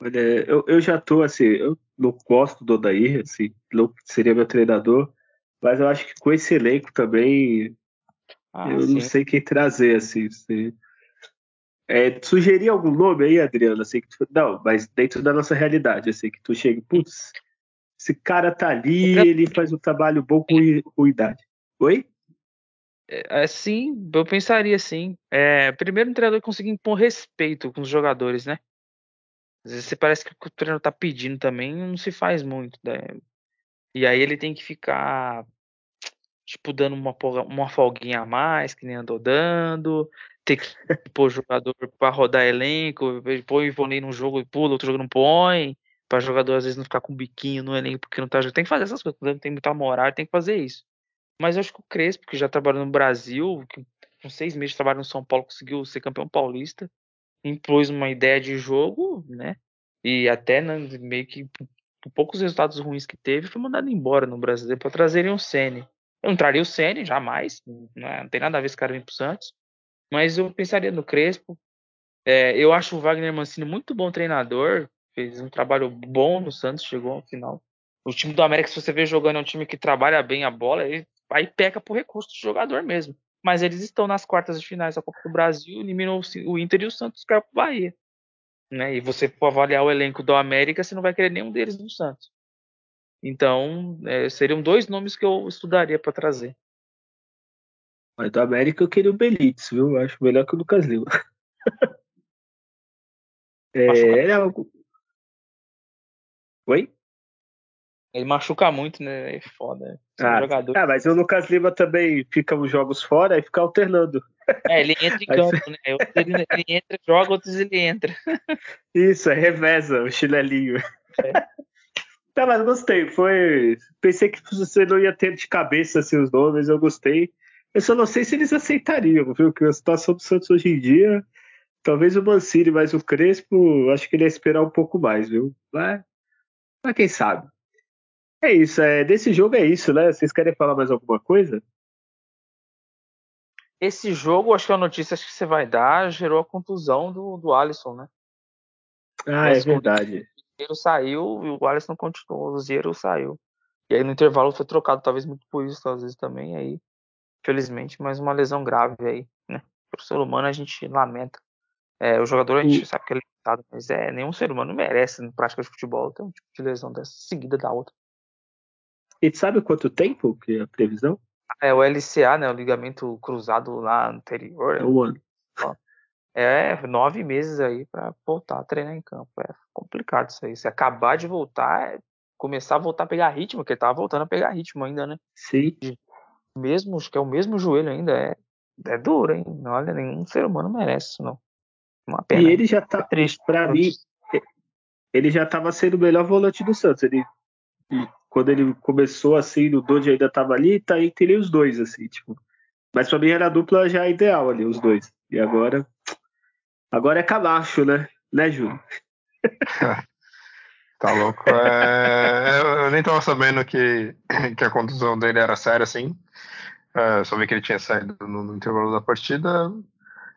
Olha, eu, eu já tô assim, eu não gosto do Odair, assim, não seria meu treinador, mas eu acho que com esse elenco também ah, eu sim. não sei quem trazer, assim. Se, é, sugerir algum nome aí, Adriano? Assim, que tu, não, mas dentro da nossa realidade, assim, que tu chega, putz, esse cara tá ali, ele faz um trabalho bom com, com idade. Oi? É, sim, eu pensaria assim. É, primeiro, o treinador conseguir impor respeito com os jogadores, né? Às vezes você parece que o treinador tá pedindo também, não se faz muito. Né? E aí ele tem que ficar, tipo, dando uma, uma folguinha a mais, que nem andou dando. Ter que pôr jogador para rodar elenco, põe o Ivonei num jogo e pula, outro jogo não põe. Para jogador às vezes não ficar com biquinho no elenco porque não tá jogando. Tem que fazer essas coisas, não tem muita moral, tem que fazer isso. Mas eu acho que o Crespo, que já trabalhou no Brasil, que com seis meses de trabalho no São Paulo, conseguiu ser campeão paulista, impôs uma ideia de jogo, né? E até né, meio que poucos resultados ruins que teve, foi mandado embora no Brasileiro para trazerem o Ceni. Eu não traria o Ceni, jamais, né? não tem nada a ver esse cara vir pro Santos, mas eu pensaria no Crespo. É, eu acho o Wagner Mancini muito bom treinador, fez um trabalho bom no Santos, chegou ao final. O time do América, se você vê jogando, é um time que trabalha bem a bola, ele aí peca por recurso do jogador mesmo. Mas eles estão nas quartas de finais da Copa do Brasil, eliminou o Inter e o Santos caiu pro Bahia. Né? E você for avaliar o elenco do América, você não vai querer nenhum deles no Santos. Então, é, seriam dois nomes que eu estudaria para trazer. Mas do América eu queria o Belitz, viu? Eu acho melhor que o Lucas Lima. é, é algo... Oi? Ele machuca muito, né? É foda. Ah, jogador. ah, mas o Lucas Lima também fica os jogos fora e fica alternando. É, ele entra em campo, né? Ele, ele, entra, joga, outros ele entra. Isso, é reveza o chinelinho. É. Tá, mas gostei. Foi. Pensei que você não ia ter de cabeça assim, os nomes, eu gostei. Eu só não sei se eles aceitariam, viu? Que a situação do Santos hoje em dia, talvez o Mancini, mas o Crespo, acho que ele ia esperar um pouco mais, viu? Mas, mas quem sabe? É isso, é, desse jogo é isso, né? Vocês querem falar mais alguma coisa? Esse jogo, acho que a notícia que você vai dar gerou a contusão do, do Alisson, né? Ah, é verdade. O Zero saiu e o Alisson continuou, o Zero saiu. E aí no intervalo foi trocado, talvez muito por isso, às vezes também, aí, felizmente, mais uma lesão grave aí, né? Pro ser humano a gente lamenta. É, o jogador a gente e... sabe que é limitado, mas é, nenhum ser humano merece, na prática de futebol, ter um tipo de lesão dessa seguida da outra. E sabe quanto tempo que é a previsão? É o LCA, né? O ligamento cruzado lá anterior. É um ano. É nove meses aí para voltar a treinar em campo. É complicado isso aí. Se acabar de voltar, é começar a voltar a pegar ritmo, porque ele tava voltando a pegar ritmo ainda, né? Sim. Mesmo, acho que é o mesmo joelho ainda. É, é duro, hein? Olha, nenhum ser humano merece isso, não. Uma pena. E ele já tá, é triste. Pra mim, ele já tava sendo o melhor volante do Santos. Ele quando ele começou assim, o Dodge ainda tava ali, tá entre os dois, assim, tipo. Mas pra mim era a dupla já ideal ali, os dois. E agora. Agora é Camacho, né? Né, Júlio? tá louco. É... Eu nem tava sabendo que, que a contusão dele era séria assim. É, só vi que ele tinha saído no, no, intervalo da partida.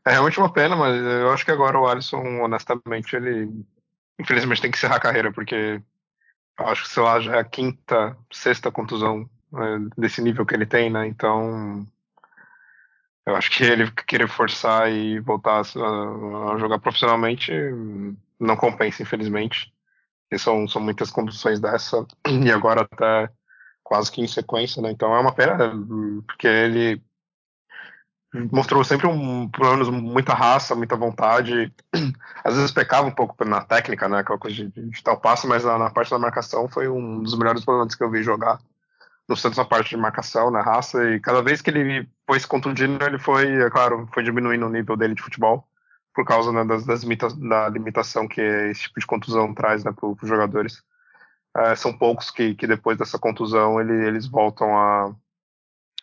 É realmente uma pena, mas eu acho que agora o Alisson, honestamente, ele infelizmente tem que encerrar a carreira, porque acho que, sei lá, já é a quinta, sexta contusão é, desse nível que ele tem, né? Então, eu acho que ele querer forçar e voltar a, a jogar profissionalmente não compensa, infelizmente. E são, são muitas conduções dessa, e agora até quase que em sequência, né? Então é uma pena, porque ele mostrou sempre um, pelo menos muita raça, muita vontade. Às vezes pecava um pouco na técnica, né? Aquela coisa de, de tal passo, mas na, na, parte da marcação foi um dos melhores volantes que eu vi jogar. No Santos na parte de marcação, na raça, e cada vez que ele foi se contundindo, ele foi, é claro, foi diminuindo o nível dele de futebol por causa né, das, das limita da limitação que esse tipo de contusão traz né, para os jogadores. É, são poucos que, que depois dessa contusão ele, eles voltam a,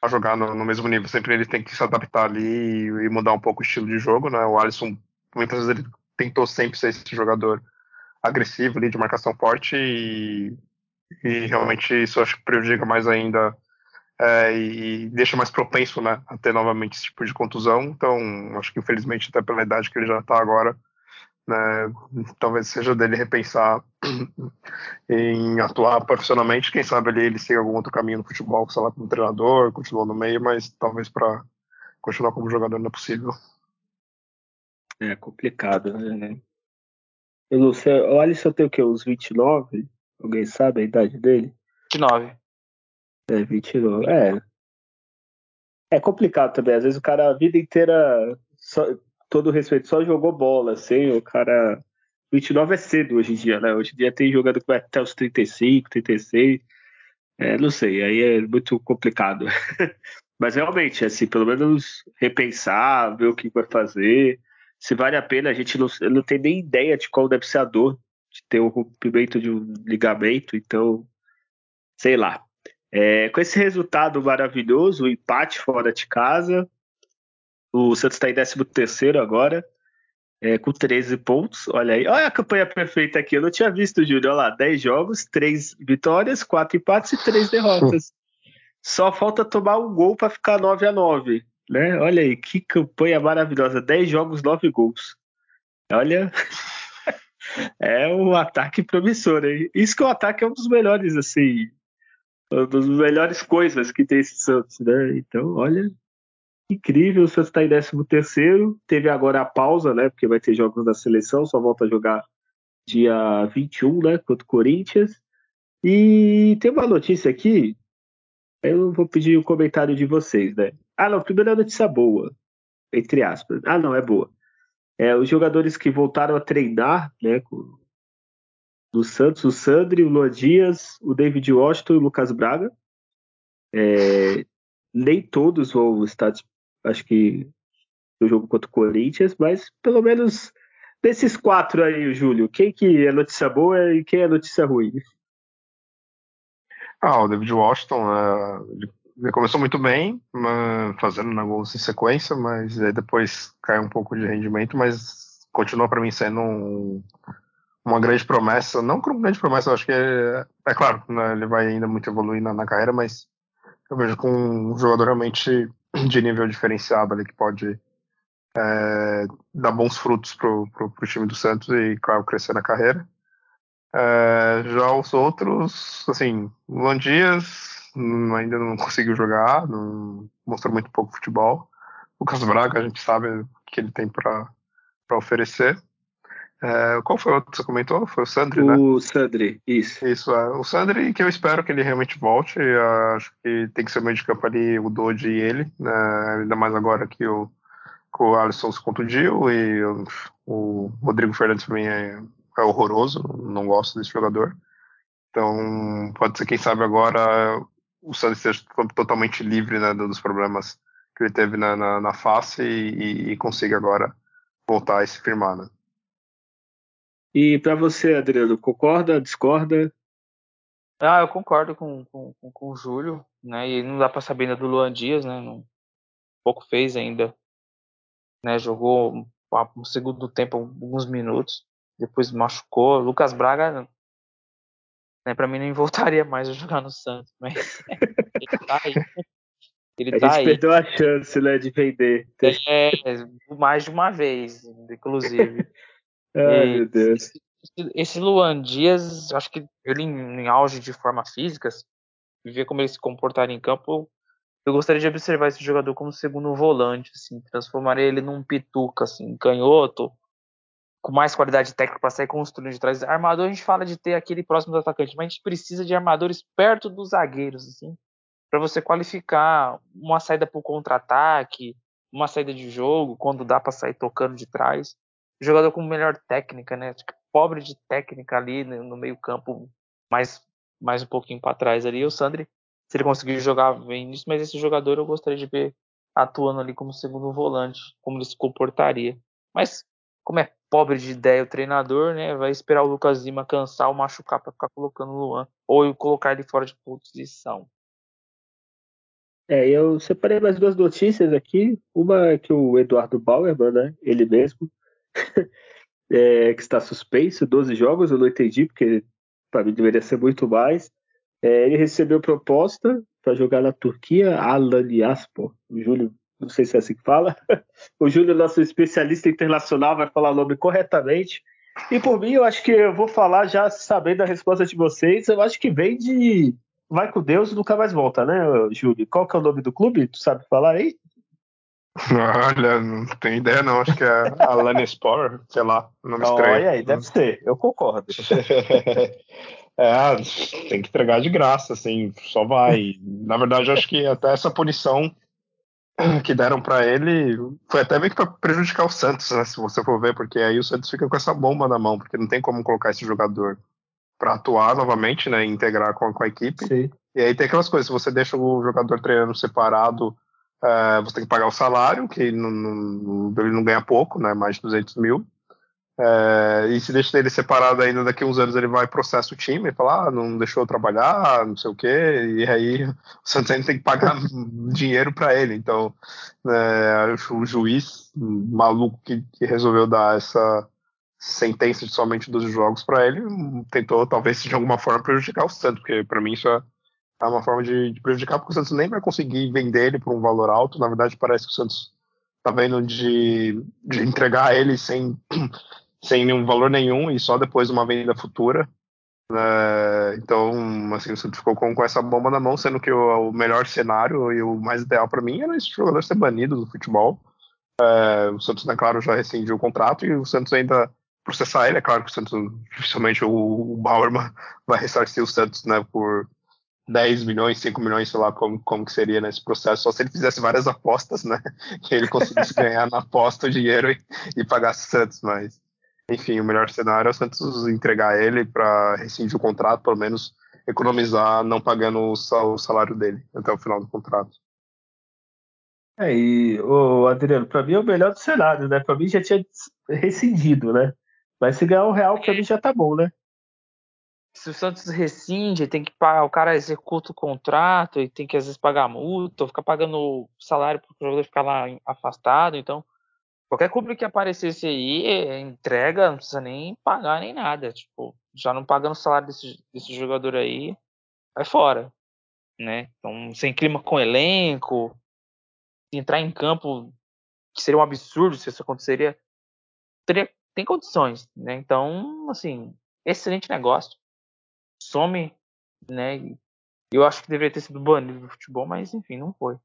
a jogar no, no, mesmo nível. Sempre ele tem que se adaptar ali e, e, mudar um pouco o estilo de jogo. Né? O Alisson, muitas vezes, ele tentou sempre ser esse jogador agressivo ali, de marcação forte e, e realmente isso acho que prejudica mais ainda é, e deixa mais propenso né, a ter novamente esse tipo de contusão. Então, acho que infelizmente, até pela idade que ele já está agora, né, talvez seja dele repensar em atuar profissionalmente. Quem sabe ele, ele siga algum outro caminho no futebol, sei lá, como treinador, continua no meio, mas talvez para continuar como jogador não é possível. É complicado, né? Eu não sei, o Alisson tem o que? Uns 29? Alguém sabe a idade dele? 29. É, 29. É. É complicado também. Às vezes o cara a vida inteira, só, todo respeito, só jogou bola, assim, o cara. 29 é cedo hoje em dia, né? Hoje em dia tem jogador que vai até os 35, 36. É, não sei, aí é muito complicado. Mas realmente, assim, pelo menos repensar, ver o que vai fazer. Se vale a pena, a gente não, não tem nem ideia de qual deve ser a dor de ter um rompimento de um ligamento, então, sei lá. É, com esse resultado maravilhoso, o empate fora de casa, o Santos está em 13 agora, é, com 13 pontos. Olha aí, olha a campanha perfeita aqui. Eu não tinha visto, Júlio. Olha lá, 10 jogos, 3 vitórias, 4 empates e 3 derrotas. Só falta tomar um gol para ficar 9 a 9 né? Olha aí, que campanha maravilhosa. 10 jogos, 9 gols. Olha, é um ataque promissor. Hein? Isso que o ataque é um dos melhores, assim, uma das melhores coisas que tem esse Santos, né? Então, olha, incrível. O Santos está em 13 terceiro. Teve agora a pausa, né? Porque vai ter jogos da seleção, só volta a jogar dia 21, né? Contra o Corinthians. E tem uma notícia aqui. Eu vou pedir o um comentário de vocês, né? Ah, não, primeiro é notícia boa, entre aspas. Ah, não, é boa. É, os jogadores que voltaram a treinar, né, do Santos, o Sandri, o Luan Dias, o David Washington e o Lucas Braga. É, nem todos vão estar, acho que, no jogo contra o Corinthians, mas pelo menos desses quatro aí, Júlio, quem que é notícia boa e quem é notícia ruim? Ah, o David Washington, uh, ele começou muito bem, fazendo negócio em sequência, mas depois caiu um pouco de rendimento, mas continua para mim sendo um, uma grande promessa, não como grande promessa, acho que é, é claro, né, ele vai ainda muito evoluir na, na, carreira, mas eu vejo com um jogador realmente de nível diferenciado ali que pode é, dar bons frutos pro, pro, pro, time do Santos e, claro, crescer na carreira. É, já os outros, assim, Luan Dias, ainda não conseguiu jogar, não, mostrou muito pouco futebol. O Lucas Braga, a gente sabe o que ele tem para oferecer. É, qual foi o outro que você comentou? Foi o Sandri, o né? O Sandri, isso. Isso, é. O Sandri, que eu espero que ele realmente volte. acho que tem que ser o meio de campo ali, o Dodge e ele. Né? Ainda mais agora que o, que o Alisson se contundiu e o, o Rodrigo Fernandes para mim é, é horroroso. Não gosto desse jogador. Então, pode ser, quem sabe, agora o Santos esteja totalmente livre né, dos problemas que ele teve na, na, na face e, e, consiga agora voltar a se firmar. Né? E para você, Adriano, concorda, discorda? Ah, eu concordo com, com, com, o Júlio, né? E não dá para saber ainda do Luan Dias, né? Não, pouco fez ainda, né? Jogou no segundo tempo alguns minutos, depois machucou. Lucas Braga né? Para mim nem voltaria mais a jogar no Santos, mas ele tá aí. Ele a tá gente aí. perdeu a chance, né, de vender. É, mais de uma vez, inclusive. Ai, e, meu Deus. Esse, esse Luan Dias, acho que ele em, em auge de forma física, ver como ele se comportaria em campo, eu gostaria de observar esse jogador como segundo volante, assim, transformar ele num pituca, assim, canhoto, com mais qualidade técnica para sair construindo de trás. Armador, a gente fala de ter aquele próximo do atacante, mas a gente precisa de armadores perto dos zagueiros, assim, para você qualificar uma saída para o contra-ataque, uma saída de jogo, quando dá para sair tocando de trás. Jogador com melhor técnica, né? Tipo, pobre de técnica ali no meio-campo, mais, mais um pouquinho para trás ali. O Sandri, se ele conseguir jogar bem nisso, mas esse jogador eu gostaria de ver atuando ali como segundo volante, como ele se comportaria. Mas, como é pobre de ideia o treinador, né? Vai esperar o Lucas Lima cansar ou machucar para ficar colocando o Luan, ou colocar ele fora de posição. É, eu separei mais duas notícias aqui. Uma é que o Eduardo Bauerman, né, ele mesmo, é, que está suspenso, 12 jogos, eu não entendi, porque para mim deveria ser muito mais. É, ele recebeu proposta para jogar na Turquia, Alanyaspor. O Júlio, não sei se é assim que fala. o Júlio, nosso especialista internacional, vai falar o nome corretamente. E por mim, eu acho que eu vou falar já sabendo a resposta de vocês. Eu acho que vem de vai com Deus nunca mais volta, né, Júlio? Qual que é o nome do clube? Tu sabe falar aí? Olha, não tenho ideia não, acho que é Alane Sport, sei lá, nome estranho. Olha aí, deve ser, eu concordo. é, tem que entregar de graça, assim, só vai. Na verdade, acho que até essa punição que deram para ele foi até meio que para prejudicar o Santos, né, se você for ver, porque aí o Santos fica com essa bomba na mão, porque não tem como colocar esse jogador para atuar novamente, né, integrar com, com a equipe. Sim. E aí tem aquelas coisas, se você deixa o jogador treinando separado, uh, você tem que pagar o salário, que não, não, ele não ganha pouco, né, mais de 200 mil. Uh, e se deixa ele separado ainda, daqui a uns anos ele vai processar o time e fala, ah, não deixou eu trabalhar, não sei o quê, e aí o Santos ainda tem que pagar dinheiro para ele. Então, uh, o juiz maluco que, que resolveu dar essa sentença de somente 12 jogos para ele, tentou talvez de alguma forma prejudicar o Santos, porque para mim isso é, é uma forma de, de, prejudicar, porque o Santos nem vai conseguir vender ele por um valor alto. Na verdade, parece que o Santos tá vendo de, de entregar ele sem, sem nenhum valor nenhum e só depois de uma venda futura. É, então, assim, o Santos ficou com, com, essa bomba na mão, sendo que o, o melhor cenário e o mais ideal para mim era esse jogador ser banido do futebol. É, o Santos, né, claro, já rescindiu o contrato e o Santos ainda processar ele. É claro que o Santos, dificilmente o, o Bauerman vai ressarcir o Santos né, por 10 milhões, 5 milhões, sei lá como, como que seria nesse processo, só se ele fizesse várias apostas, né? Que ele conseguisse ganhar na aposta o dinheiro e, e pagasse o Santos, mas enfim, o melhor cenário é o Santos entregar ele para rescindir o contrato, pelo menos economizar não pagando o, salário dele até o final do contrato. É, e, o Adriano, para mim é o melhor do cenário, né? Para mim já tinha rescindido, né? Mas se ganhar um real, pra mim já tá bom, né? Se o Santos rescinde, tem que pagar, o cara executa o contrato e tem que às vezes pagar multa, ou ficar pagando salário pro jogador ficar lá afastado. Então, qualquer clube que aparecesse aí, é, entrega, não precisa nem pagar nem nada. Tipo, já não pagando o salário desse, desse jogador aí, vai fora. Né? Então, sem clima com elenco, entrar em campo, que seria um absurdo se isso aconteceria, teria tem condições, né? Então, assim, excelente negócio. Some, né? Eu acho que deveria ter sido banido do futebol, mas enfim, não foi.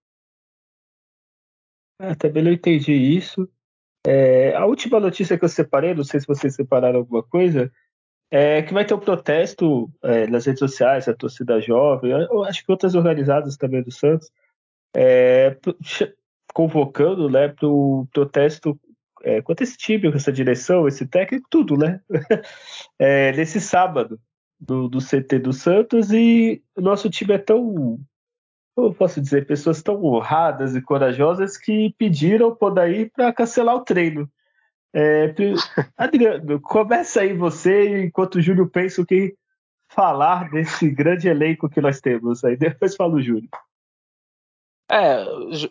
É, também não entendi isso. É, a última notícia que eu separei, não sei se vocês separaram alguma coisa, é que vai ter um protesto é, nas redes sociais, a torcida jovem, eu acho que outras organizadas também do Santos, é, convocando né, para o protesto é, quanto esse time, essa direção, esse técnico, tudo, né? é, nesse sábado do, do CT do Santos e o nosso time é tão, como posso dizer, pessoas tão honradas e corajosas que pediram por daí para cancelar o treino. É, Adriano, começa aí você, enquanto o Júlio pensa o que falar desse grande elenco que nós temos. Aí depois fala o Júlio. É,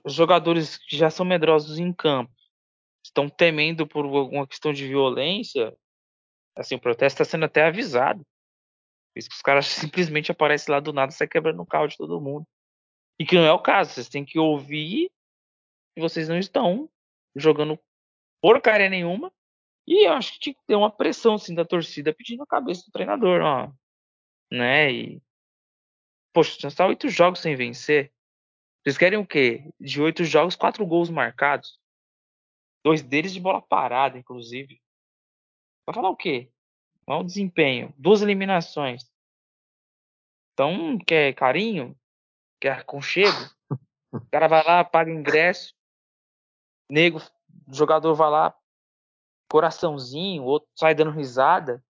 jogadores que já são medrosos em campo estão temendo por alguma questão de violência, assim, o protesto está sendo até avisado. Isso que os caras simplesmente aparecem lá do nada, sai quebrando o carro de todo mundo. E que não é o caso. Vocês têm que ouvir que vocês não estão jogando porcaria nenhuma. E eu acho que tinha que ter uma pressão assim, da torcida pedindo a cabeça do treinador, ó. Né? E. Poxa, já está oito jogos sem vencer. Vocês querem o quê? De oito jogos, quatro gols marcados. Dois deles de bola parada, inclusive. Vai falar o quê? O desempenho? Duas eliminações. Então, quer carinho? Quer aconchego? O cara vai lá, paga ingresso. Nego, jogador vai lá, coraçãozinho, outro sai dando risada.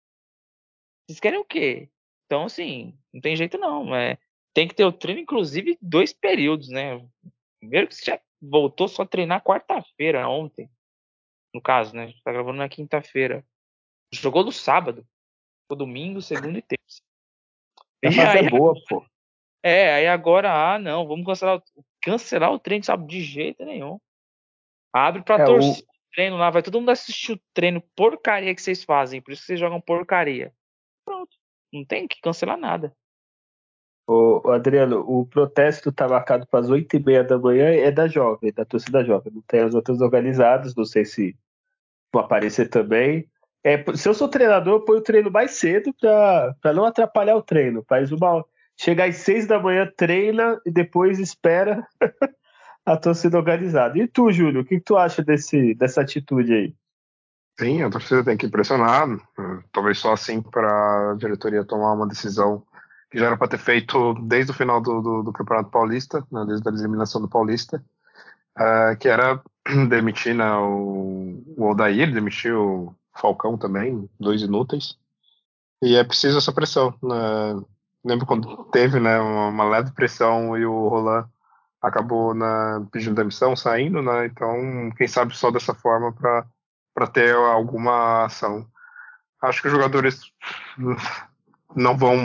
Vocês querem o quê? Então, assim, não tem jeito não. É, tem que ter o treino, inclusive, dois períodos, né? Primeiro que você já voltou só a treinar quarta-feira, ontem. No caso, né? A gente tá gravando na quinta-feira. Jogou no sábado. Foi domingo, segunda e terça. A e aí, é boa, pô. É, aí agora, ah, não, vamos cancelar, cancelar o treino, sabe? De jeito nenhum. Abre pra é, torcida o... treino lá, vai todo mundo assistir o treino porcaria que vocês fazem, por isso que vocês jogam porcaria. Pronto. Não tem que cancelar nada. Ô, Adriano, o protesto está marcado para as oito e meia da manhã, é da Jovem, da torcida Jovem. Não tem as outras organizadas, não sei se vão aparecer também. É, se eu sou treinador, eu ponho o treino mais cedo para não atrapalhar o treino. Faz uma. Chega às seis da manhã, treina e depois espera a torcida organizada. E tu, Júlio, o que, tu acha desse, dessa atitude aí? Sim, a torcida tem que pressionar, talvez só assim para a diretoria tomar uma decisão que já era para ter feito desde o final do, do, do Campeonato Paulista, né, desde a eliminação do Paulista, uh, que era demitir né, o, o Odair, demitir o Falcão também, dois inúteis. E é preciso essa pressão. Né? Lembro quando teve né, uma, uma leve pressão e o Roland acabou né, pedindo demissão, saindo, né? Então, quem sabe só dessa forma para ter alguma ação. Acho que os jogadores não vão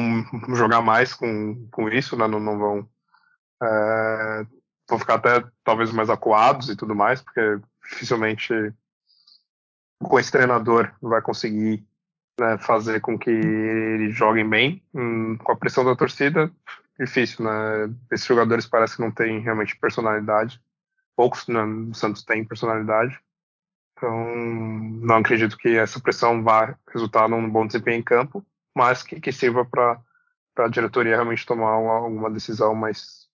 jogar mais com, com isso, né? não, não vão. É, vão ficar até talvez mais acuados e tudo mais, porque dificilmente com esse treinador vai conseguir né, fazer com que eles joguem bem. Hum, com a pressão da torcida, difícil, né? Esses jogadores parecem que não têm realmente personalidade. Poucos né, no Santos têm personalidade. Então, não acredito que essa pressão vá resultar num bom desempenho em campo mas que, que sirva para a diretoria realmente tomar uma, decisão mais,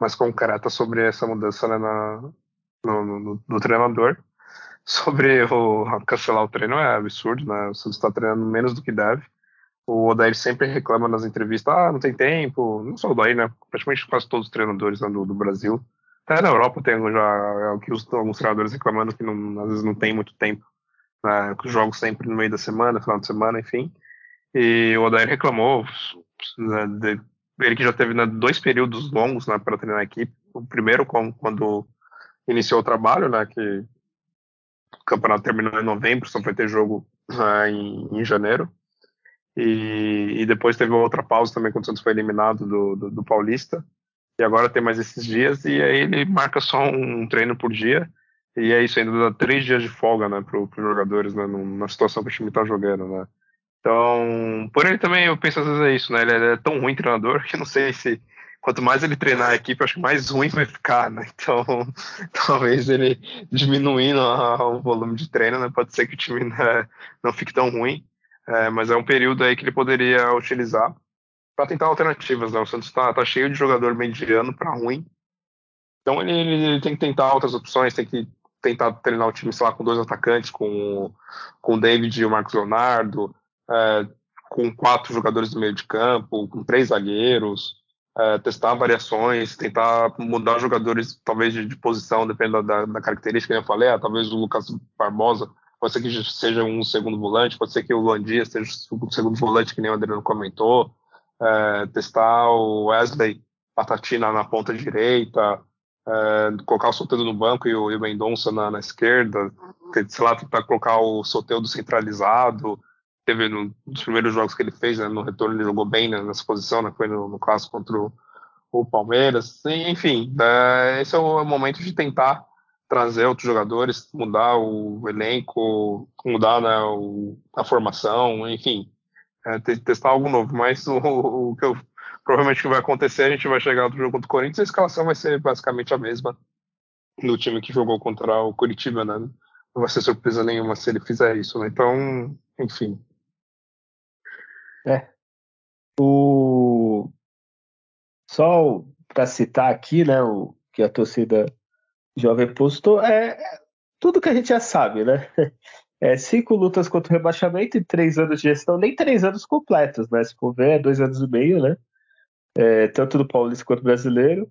mais concreta sobre essa mudança né, na, no, no, no, treinador. Sobre o cancelar o treino é absurdo, né? O Santos está treinando menos do que deve. O Odair sempre reclama nas entrevistas, ah, não tem tempo. Não só o Odair, né? Praticamente quase todos os treinadores né, do, do, Brasil. Até na Europa tem já alguns, alguns treinadores reclamando que não, às vezes não tem muito tempo. Né? Jogos sempre no meio da semana, final de semana, enfim. E o Odair reclamou, né, de, ele que já teve né, dois períodos longos né, para treinar a equipe. O primeiro, quando iniciou o trabalho, né, que o campeonato terminou em novembro, só foi ter jogo né, em, em, janeiro. E, e, depois teve outra pausa também quando o Santos foi eliminado do, do, do, Paulista. E agora tem mais esses dias, e aí ele marca só um treino por dia. E é isso, ainda dá três dias de folga né, para os jogadores né, na situação que o time está jogando. Né. Então, por ele também eu penso às vezes é isso, né? Ele é tão ruim treinador que não sei se quanto mais ele treinar a equipe, acho que mais ruim vai ficar, né? Então, talvez ele diminuindo o volume de treino, né? Pode ser que o time né, não fique tão ruim, é, mas é um período aí que ele poderia utilizar para tentar alternativas, né? O Santos está tá cheio de jogador mediano para ruim, então ele, ele, tem que tentar outras opções, tem que tentar treinar o time, sei lá, com dois atacantes, com, com o David e o Marcos Leonardo, é, com quatro jogadores do meio de campo, com três zagueiros, é, testar variações, tentar mudar jogadores, talvez de, de posição, dependendo da, da, característica que eu falei. Ah, talvez o Lucas Barbosa pode ser que seja um segundo volante, pode ser que o Luan Dias seja o segundo volante, que nem o Adriano comentou. É, testar o Wesley Patatina na ponta direita, é, colocar o Soteldo no banco e o, o Mendonça na, na, esquerda, sei lá, tentar colocar o Soteldo centralizado, teve no, nos primeiros jogos que ele fez, né, no retorno ele jogou bem né, nessa posição, né, foi no, no clássico contra o, o Palmeiras. E, enfim, é, esse é o momento de tentar trazer outros jogadores, mudar o elenco, mudar né, o, a formação, enfim, é, testar algo novo. Mas o, o, que eu provavelmente que vai acontecer, a gente vai chegar no jogo contra o Corinthians a escalação vai ser basicamente a mesma no time que jogou contra o Curitiba, né? Não vai ser surpresa nenhuma se ele fizer isso, né? Então, enfim. É. O... Só para citar aqui, né, o que a torcida jovem postou, é, é tudo que a gente já sabe, né? É, cinco lutas contra o rebaixamento e três anos de gestão, nem três anos completos, né? Se for ver, é dois anos e meio, né? É, tanto do Paulista quanto do brasileiro.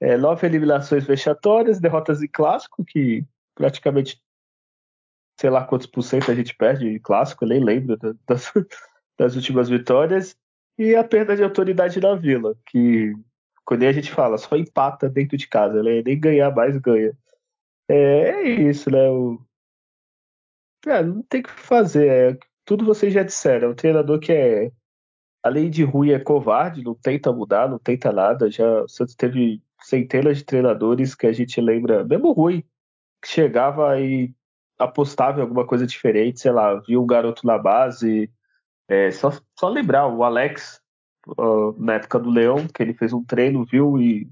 É, nove eliminações vexatórias, derrotas em clássico, que praticamente sei lá quantos por cento a gente perde em clássico, nem lembro das, das últimas vitórias, e a perda de autoridade na Vila, que quando a gente fala, só empata dentro de casa, né? nem ganhar mais ganha. É, é isso, né? O, é, não tem o que fazer. É, tudo vocês já disseram. É um treinador que é, além de ruim, é covarde, não tenta mudar, não tenta nada. Já o Santos teve centenas de treinadores que a gente lembra, mesmo ruim, que chegava e apostava em alguma coisa diferente, sei lá, viu um garoto na base. É, só, só lembrar, o Alex, uh, na época do Leão, que ele fez um treino, viu, e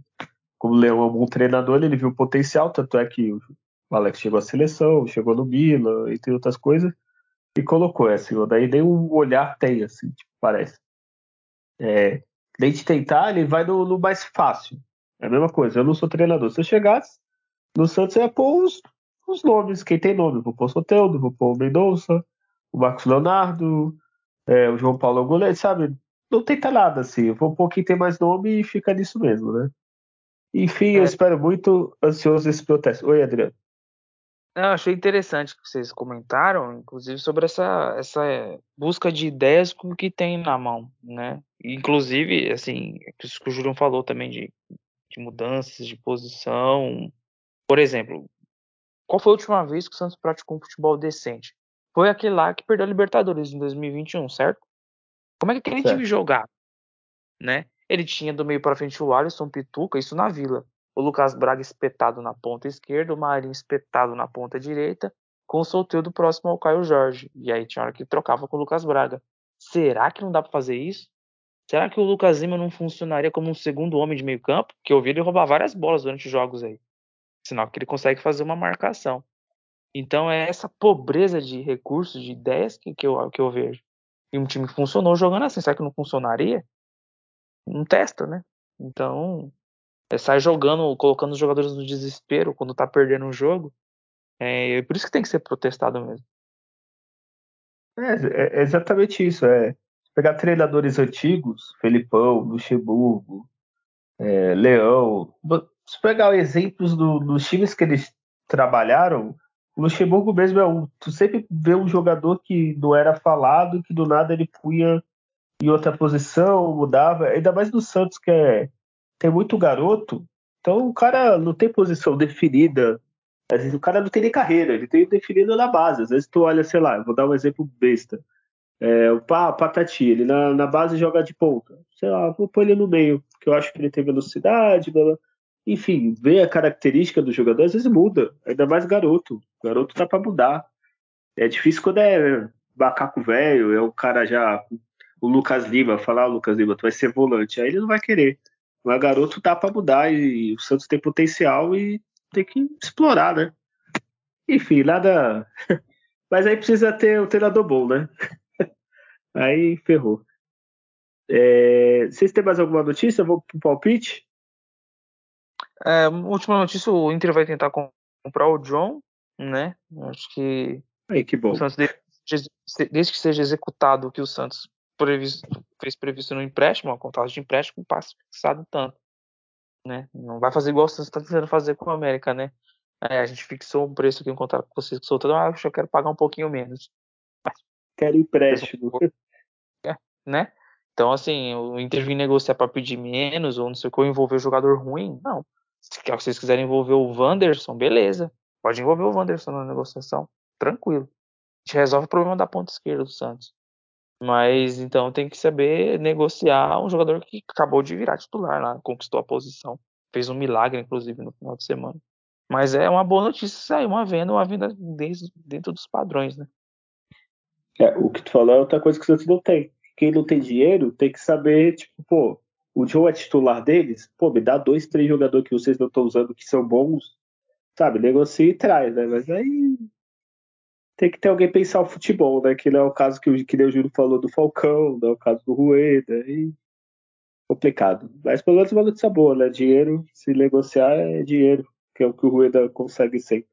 como o Leão é um bom treinador, ele viu o potencial, tanto é que o Alex chegou à seleção, chegou no Milan, entre outras coisas, e colocou assim, daí nem um olhar tem, assim, tipo, parece. É, nem de tentar, ele vai no, no, mais fácil. É a mesma coisa, eu não sou treinador. Se eu chegasse no Santos, eu ia pôr os, os nomes, quem tem nome. Vou pôr o Soteldo, vou pôr o Mendonça, o Marcos Leonardo, é, o João Paulo Goleiro, sabe? Não tenta nada, assim. Eu vou pôr quem tem mais nome e fica nisso mesmo, né? Enfim, é. eu espero muito ansioso esse protesto. Oi, Adriano. Eu achei interessante que vocês comentaram, inclusive, sobre essa, essa busca de ideias com o que tem na mão, né? Inclusive, assim, isso que o Julião falou também de, de mudanças de posição. Por exemplo, qual foi a última vez que o Santos praticou um futebol decente? Foi aquele lá que perdeu a Libertadores em 2021, certo? Como é que aquele certo. time jogava? Né? Ele tinha do meio para frente o Alisson Pituca, isso na Vila o Lucas Braga espetado na ponta esquerda, o Marinho espetado na ponta direita, com o Soteldo próximo ao Caio Jorge. E aí tinha hora que trocava com o Lucas Braga. Será que não dá para fazer isso? Será que o Lucas Lima não funcionaria como um segundo homem de meio campo? Que eu vi ele roubar várias bolas durante os jogos aí. Sinal que ele consegue fazer uma marcação. Então é essa pobreza de recursos, de ideias que, que, eu, que eu vejo. E um time que funcionou jogando assim, será que não funcionaria? Não testa, né? Então, é, sai jogando, colocando os jogadores no desespero quando tá perdendo um jogo. É, por isso que tem que ser protestado mesmo. É, é exatamente isso. É pegar treinadores antigos, Felipão, Luxemburgo, é, Leão. Se pegar exemplos do, dos times que eles trabalharam, o Luxemburgo mesmo é um. Tu sempre vê um jogador que não era falado, que do nada ele punha em outra posição, mudava. Ainda mais no Santos, que é tem muito garoto, então o cara não tem posição definida. Às vezes o cara não tem nem carreira, ele tem definido na base. Às vezes tu olha, sei lá, vou dar um exemplo besta. É, o Patati, ele na, na base joga de ponta. Sei lá, vou pôr ele no meio, porque eu acho que ele tem velocidade, blá, blá. Enfim, ver a característica do jogador, às vezes muda, ainda mais garoto. Garoto dá para mudar. É difícil quando é macaco velho, é o cara já. O Lucas Lima, falar, o Lucas Lima, tu vai ser volante. Aí ele não vai querer. Mas garoto dá para mudar e o Santos tem potencial e tem que explorar, né? Enfim, nada. Mas aí precisa ter um treinador bom, né? aí ferrou. É... Vocês têm mais alguma notícia? Vou pro palpite. É, última notícia: o Inter vai tentar comprar o John, né? Acho que. Aí, que bom. O Santos, desde, que seja executado o que o Santos previsto, fez previsto no empréstimo, uma contrato de empréstimo, passe fixado tanto. Né? Não vai fazer igual você está tentando fazer com a América, né? É, a gente fixou um preço aqui, um contrato com vocês soltando, ah, eu quero pagar um pouquinho menos. Quero empréstimo. É, né? Então, assim, o Inter vir negociar para pedir menos, ou não sei o que, ou envolver o jogador ruim, não. Se vocês quiserem envolver o Wanderson, beleza. Pode envolver o Wanderson na negociação. Tranquilo. A gente resolve o problema da ponta esquerda do Santos. Mas então tem que saber negociar um jogador que acabou de virar titular lá, conquistou a posição. Fez um milagre, inclusive, no final de semana. Mas é uma boa notícia sair uma venda, uma venda dentro dos padrões, né? É, o que tu falou é outra coisa que o Santos não tem. Quem não tem dinheiro tem que saber, tipo, pô, o Joe é titular deles, pô, me dá dois, três jogadores que vocês não estão usando que são bons, sabe? Negocia e traz, né? Mas aí tem que ter alguém pensar o futebol, né? Que não é o caso que, o, que o Júlio falou do Falcão, não é o caso do Rueda, e complicado. Mas pelo menos uma notícia boa, né? Dinheiro, se negociar é dinheiro, que é o que o Rueda consegue sempre.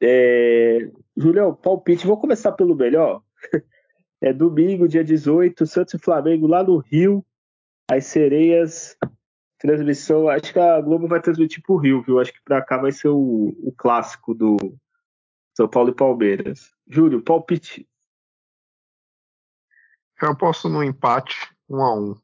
É... Julião, palpite, vou começar pelo melhor. É domingo, dia 18, Santos e Flamengo lá no Rio. As sereias, transmissão. Acho que a Globo vai transmitir pro Rio, viu? Acho que pra cá vai ser o, o clássico do São Paulo e Palmeiras. Júlio, palpite. Eu aposto no empate, um a um.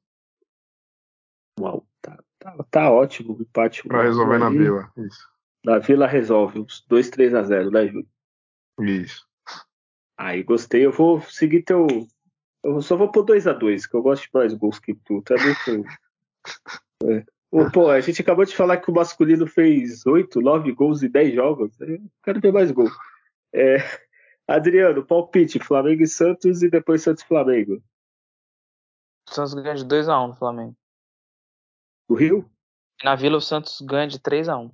Uau, tá, tá, tá ótimo o empate. Pra resolver na Vila, isso. Na Vila resolve, uns 2, 3 a 0, né, Júlio? Isso. Aí gostei, eu vou seguir teu. Eu só vou pôr 2x2, que eu gosto de mais gols que tu. Tá muito. É. Pô, a gente acabou de falar que o masculino fez 8, 9 gols em 10 jogos. Eu quero ver mais gol. É... Adriano, palpite, Flamengo e Santos e depois Santos e Flamengo. Santos ganha de 2x1 no Flamengo. Do Rio? Na Vila o Santos ganha de 3x1.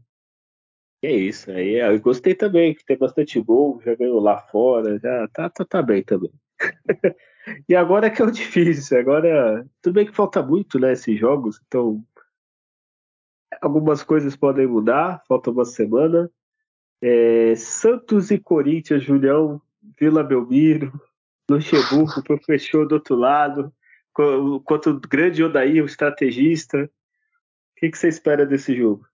É isso, aí eu gostei também, que tem bastante gol, já ganhou lá fora, já tá, tá, tá bem também. e agora é que é o difícil, agora tudo bem que falta muito, né, esses jogos, então algumas coisas podem mudar, falta uma semana. É, Santos e Corinthians, Julião, Vila Belmiro, Luxemburgo fechou do outro lado, contra o grande Odair, o estrategista. O que, que você espera desse jogo?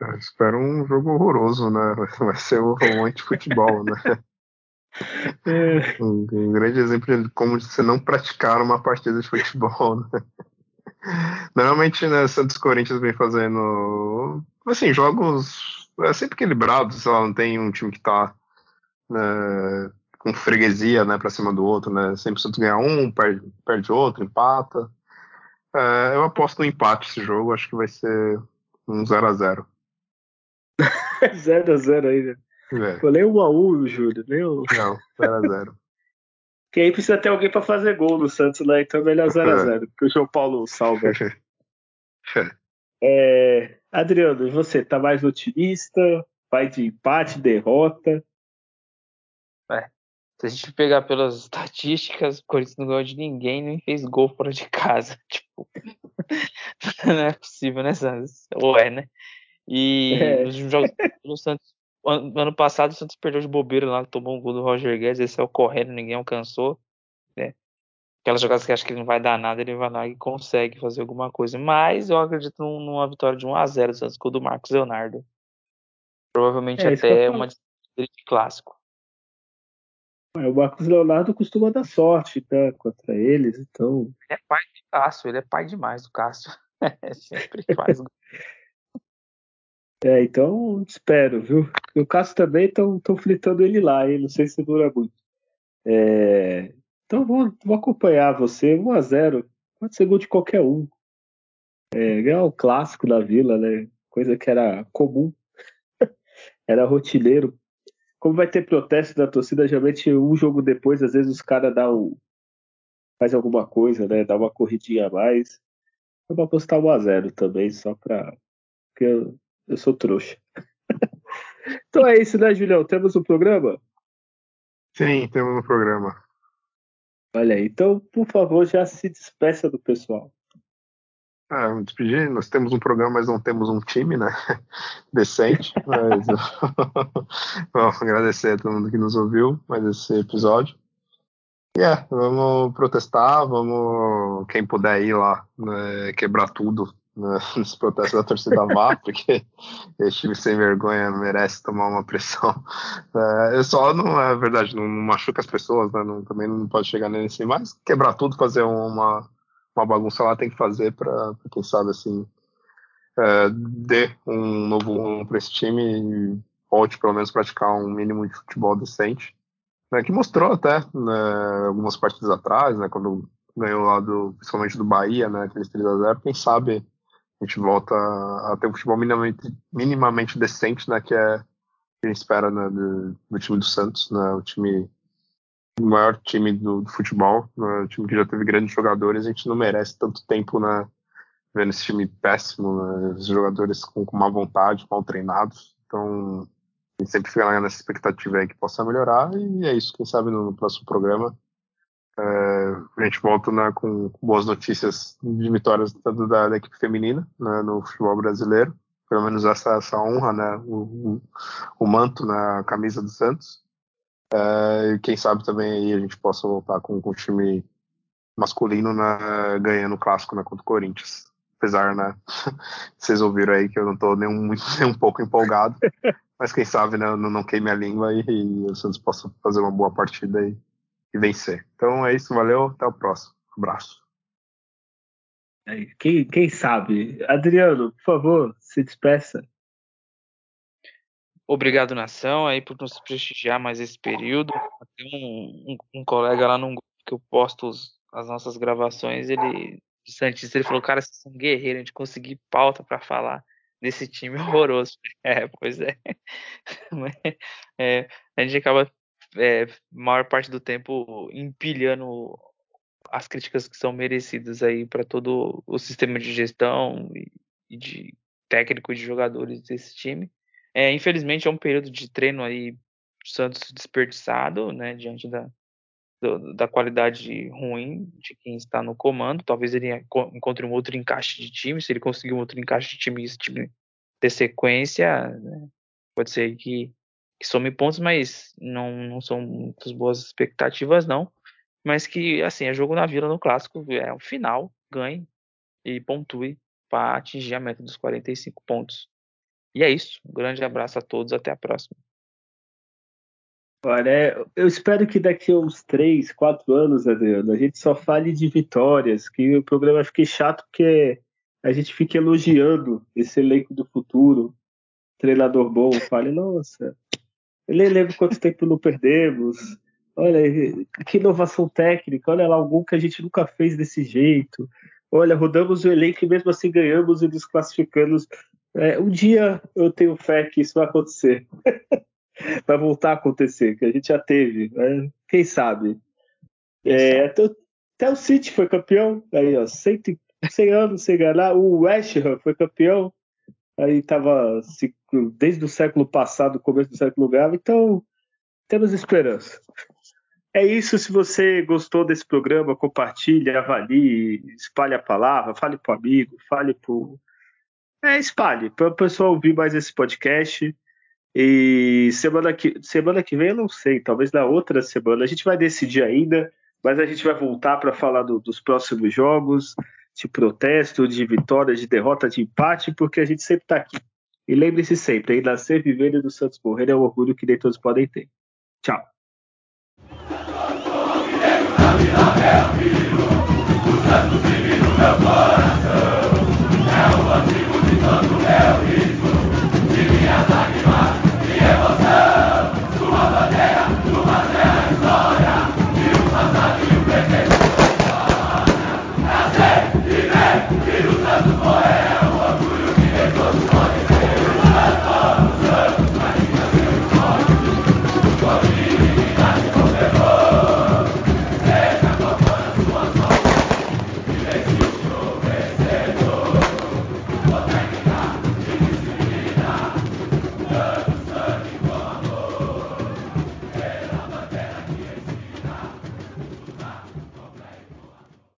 Eu espero um jogo horroroso, né? Vai ser um anti-futebol, né? É. Um, um, grande exemplo de como você não praticar uma partida de futebol, né? Normalmente, né, Santos Corinthians vem fazendo, assim, jogos é sempre equilibrados, sei lá, não tem um time que tá né, com freguesia, né, pra cima do outro, né? Sempre o Santos ganha um, perde, perde outro, empata. É, eu aposto no empate esse jogo, acho que vai ser um 0 a 0 0x0 aí, né? É. Pô, nem 1x1, Júlio. Nem um... Não, 0x0. que aí precisa ter alguém pra fazer gol no Santos lá, então é melhor 0x0, é. porque o João Paulo salva. é, Adriano, e você? Tá mais otimista? Vai de empate, derrota? É. Se a gente pegar pelas estatísticas, o Corinthians não ganhou de ninguém, nem fez gol fora de casa. Tipo, não é possível, né, Santos? Ou é, né? E é. nos jogos do Santos, ano passado o Santos perdeu de bobeira lá, tomou um gol do Roger Guedes, ele saiu correndo, ninguém alcançou. Né? Aquelas jogadas que acha que ele não vai dar nada, ele vai lá e consegue fazer alguma coisa. Mas eu acredito numa vitória de 1x0 do Santos, com o do Marcos Leonardo. Provavelmente é, até uma de clássico. É, o Marcos Leonardo costuma dar sorte tá, contra eles, então. Ele é pai de Cássio, ele é pai demais do Cássio. sempre faz É, então espero, viu? o Cássio também estão fritando ele lá, hein? Não sei se dura muito. É, então vou, vou acompanhar você 1x0. Pode ser gol de qualquer um. É, ganhar o clássico da vila, né? Coisa que era comum. era rotineiro. Como vai ter protesto da torcida, geralmente um jogo depois, às vezes os caras dão faz alguma coisa, né? Dá uma corridinha a mais. Eu vou apostar 1x0 também, só pra. Porque eu, eu sou trouxa. então é isso, né, Julião? Temos um programa? Sim, temos um programa. Olha aí, então, por favor, já se despeça do pessoal. Ah, me despedir, nós temos um programa, mas não temos um time, né? Decente. Mas Bom, agradecer a todo mundo que nos ouviu mais esse episódio. E yeah, é, vamos protestar, vamos, quem puder ir lá, né, quebrar tudo nos protestos da torcida vá, porque esse time sem vergonha merece tomar uma pressão. É, só não é verdade, não, não machuca as pessoas, né, não, também não pode chegar nesse, mas quebrar tudo, fazer uma, uma bagunça lá tem que fazer para quem sabe assim é, dê um novo rumo para esse time e volte pelo menos praticar um mínimo de futebol decente. Né, que mostrou até né, algumas partidas atrás, né, quando ganhou lá do, principalmente do Bahia, né, aqueles 3 a 0 quem sabe a gente volta a ter um futebol minimamente, minimamente decente, né, que é que a gente espera né, do, do, time do Santos, né, o time o maior time do, do futebol, né, time que já teve grandes jogadores, a gente não merece tanto tempo né, vendo esse time péssimo, né, os jogadores com, com má vontade, mal treinados. Então, a gente sempre fica nessa expectativa aí que possa melhorar, e é isso, quem sabe no, no próximo programa. É, a gente volta né, com, boas notícias de vitórias da, da equipe feminina né, no futebol brasileiro, pelo menos essa, essa honra, né, o, o, o manto na camisa do Santos. É, e quem sabe também aí a gente possa voltar com, com o time masculino né, ganhando o clássico né, contra o Corinthians. Apesar, né? Vocês ouviram aí que eu não estou nem, um, nem um pouco empolgado. mas quem sabe, né? Não, não queime a língua e, e o Santos possa fazer uma boa partida e, e vencer. Então é isso, valeu, até o próximo. abraço. Quem, quem sabe? Adriano, por favor, se despeça. Obrigado, nação, aí por nos prestigiar mais esse período. Tem um, um, um colega lá no que eu posto os, as nossas gravações, ele de Santista, ele falou, cara, vocês são guerreiros, a gente conseguir pauta para falar desse time horroroso. É, pois é. é a gente acaba, é, maior parte do tempo, empilhando as críticas que são merecidas aí para todo o sistema de gestão e, de técnico de jogadores desse time. É, infelizmente é um período de treino aí Santos desperdiçado, né, diante da, da qualidade ruim de quem está no comando. Talvez ele encontre um outro encaixe de time. Se ele conseguir um outro encaixe de time, esse time ter sequência, né? pode ser que, que some pontos, mas não, não são muitas boas expectativas, não. Mas que, assim, é jogo na vila no clássico, é o final, ganhe e pontue para atingir a meta dos 45 pontos. E é isso. Um grande abraço a todos, até a próxima. Olha, é, eu espero que daqui a uns 3, 4 anos, Adriano, a gente só fale de vitórias, que o programa fique chato porque a gente fica elogiando esse elenco do futuro, treinador bom, fale, nossa, ele lembra quanto tempo não perdemos, olha, que inovação técnica, olha lá, algum que a gente nunca fez desse jeito, olha, rodamos o elenco e mesmo assim ganhamos e desclassificamos. É, um dia eu tenho fé que isso vai acontecer. vai voltar a acontecer, que a gente já teve, né? quem sabe. É, até, até, o City foi campeão, aí ó, 100, 100 anos sem ganhar, o West Ham foi campeão, aí estava desde o século passado, começo do século grave, então temos esperança. É isso, se você gostou desse programa, compartilhe, avalie, espalhe a palavra, fale para o amigo, fale para É, espalhe, para o pessoal ouvir mais esse podcast. E semana que, semana que vem eu não sei, talvez na outra semana a gente vai decidir ainda, mas a gente vai voltar para falar do, dos próximos jogos, de protesto, de vitória, de derrota, de empate, porque a gente sempre está aqui. E lembre-se sempre, aí nascer, viver e do Santos morrer é o orgulho que nem todos podem ter. Tchau. Santos,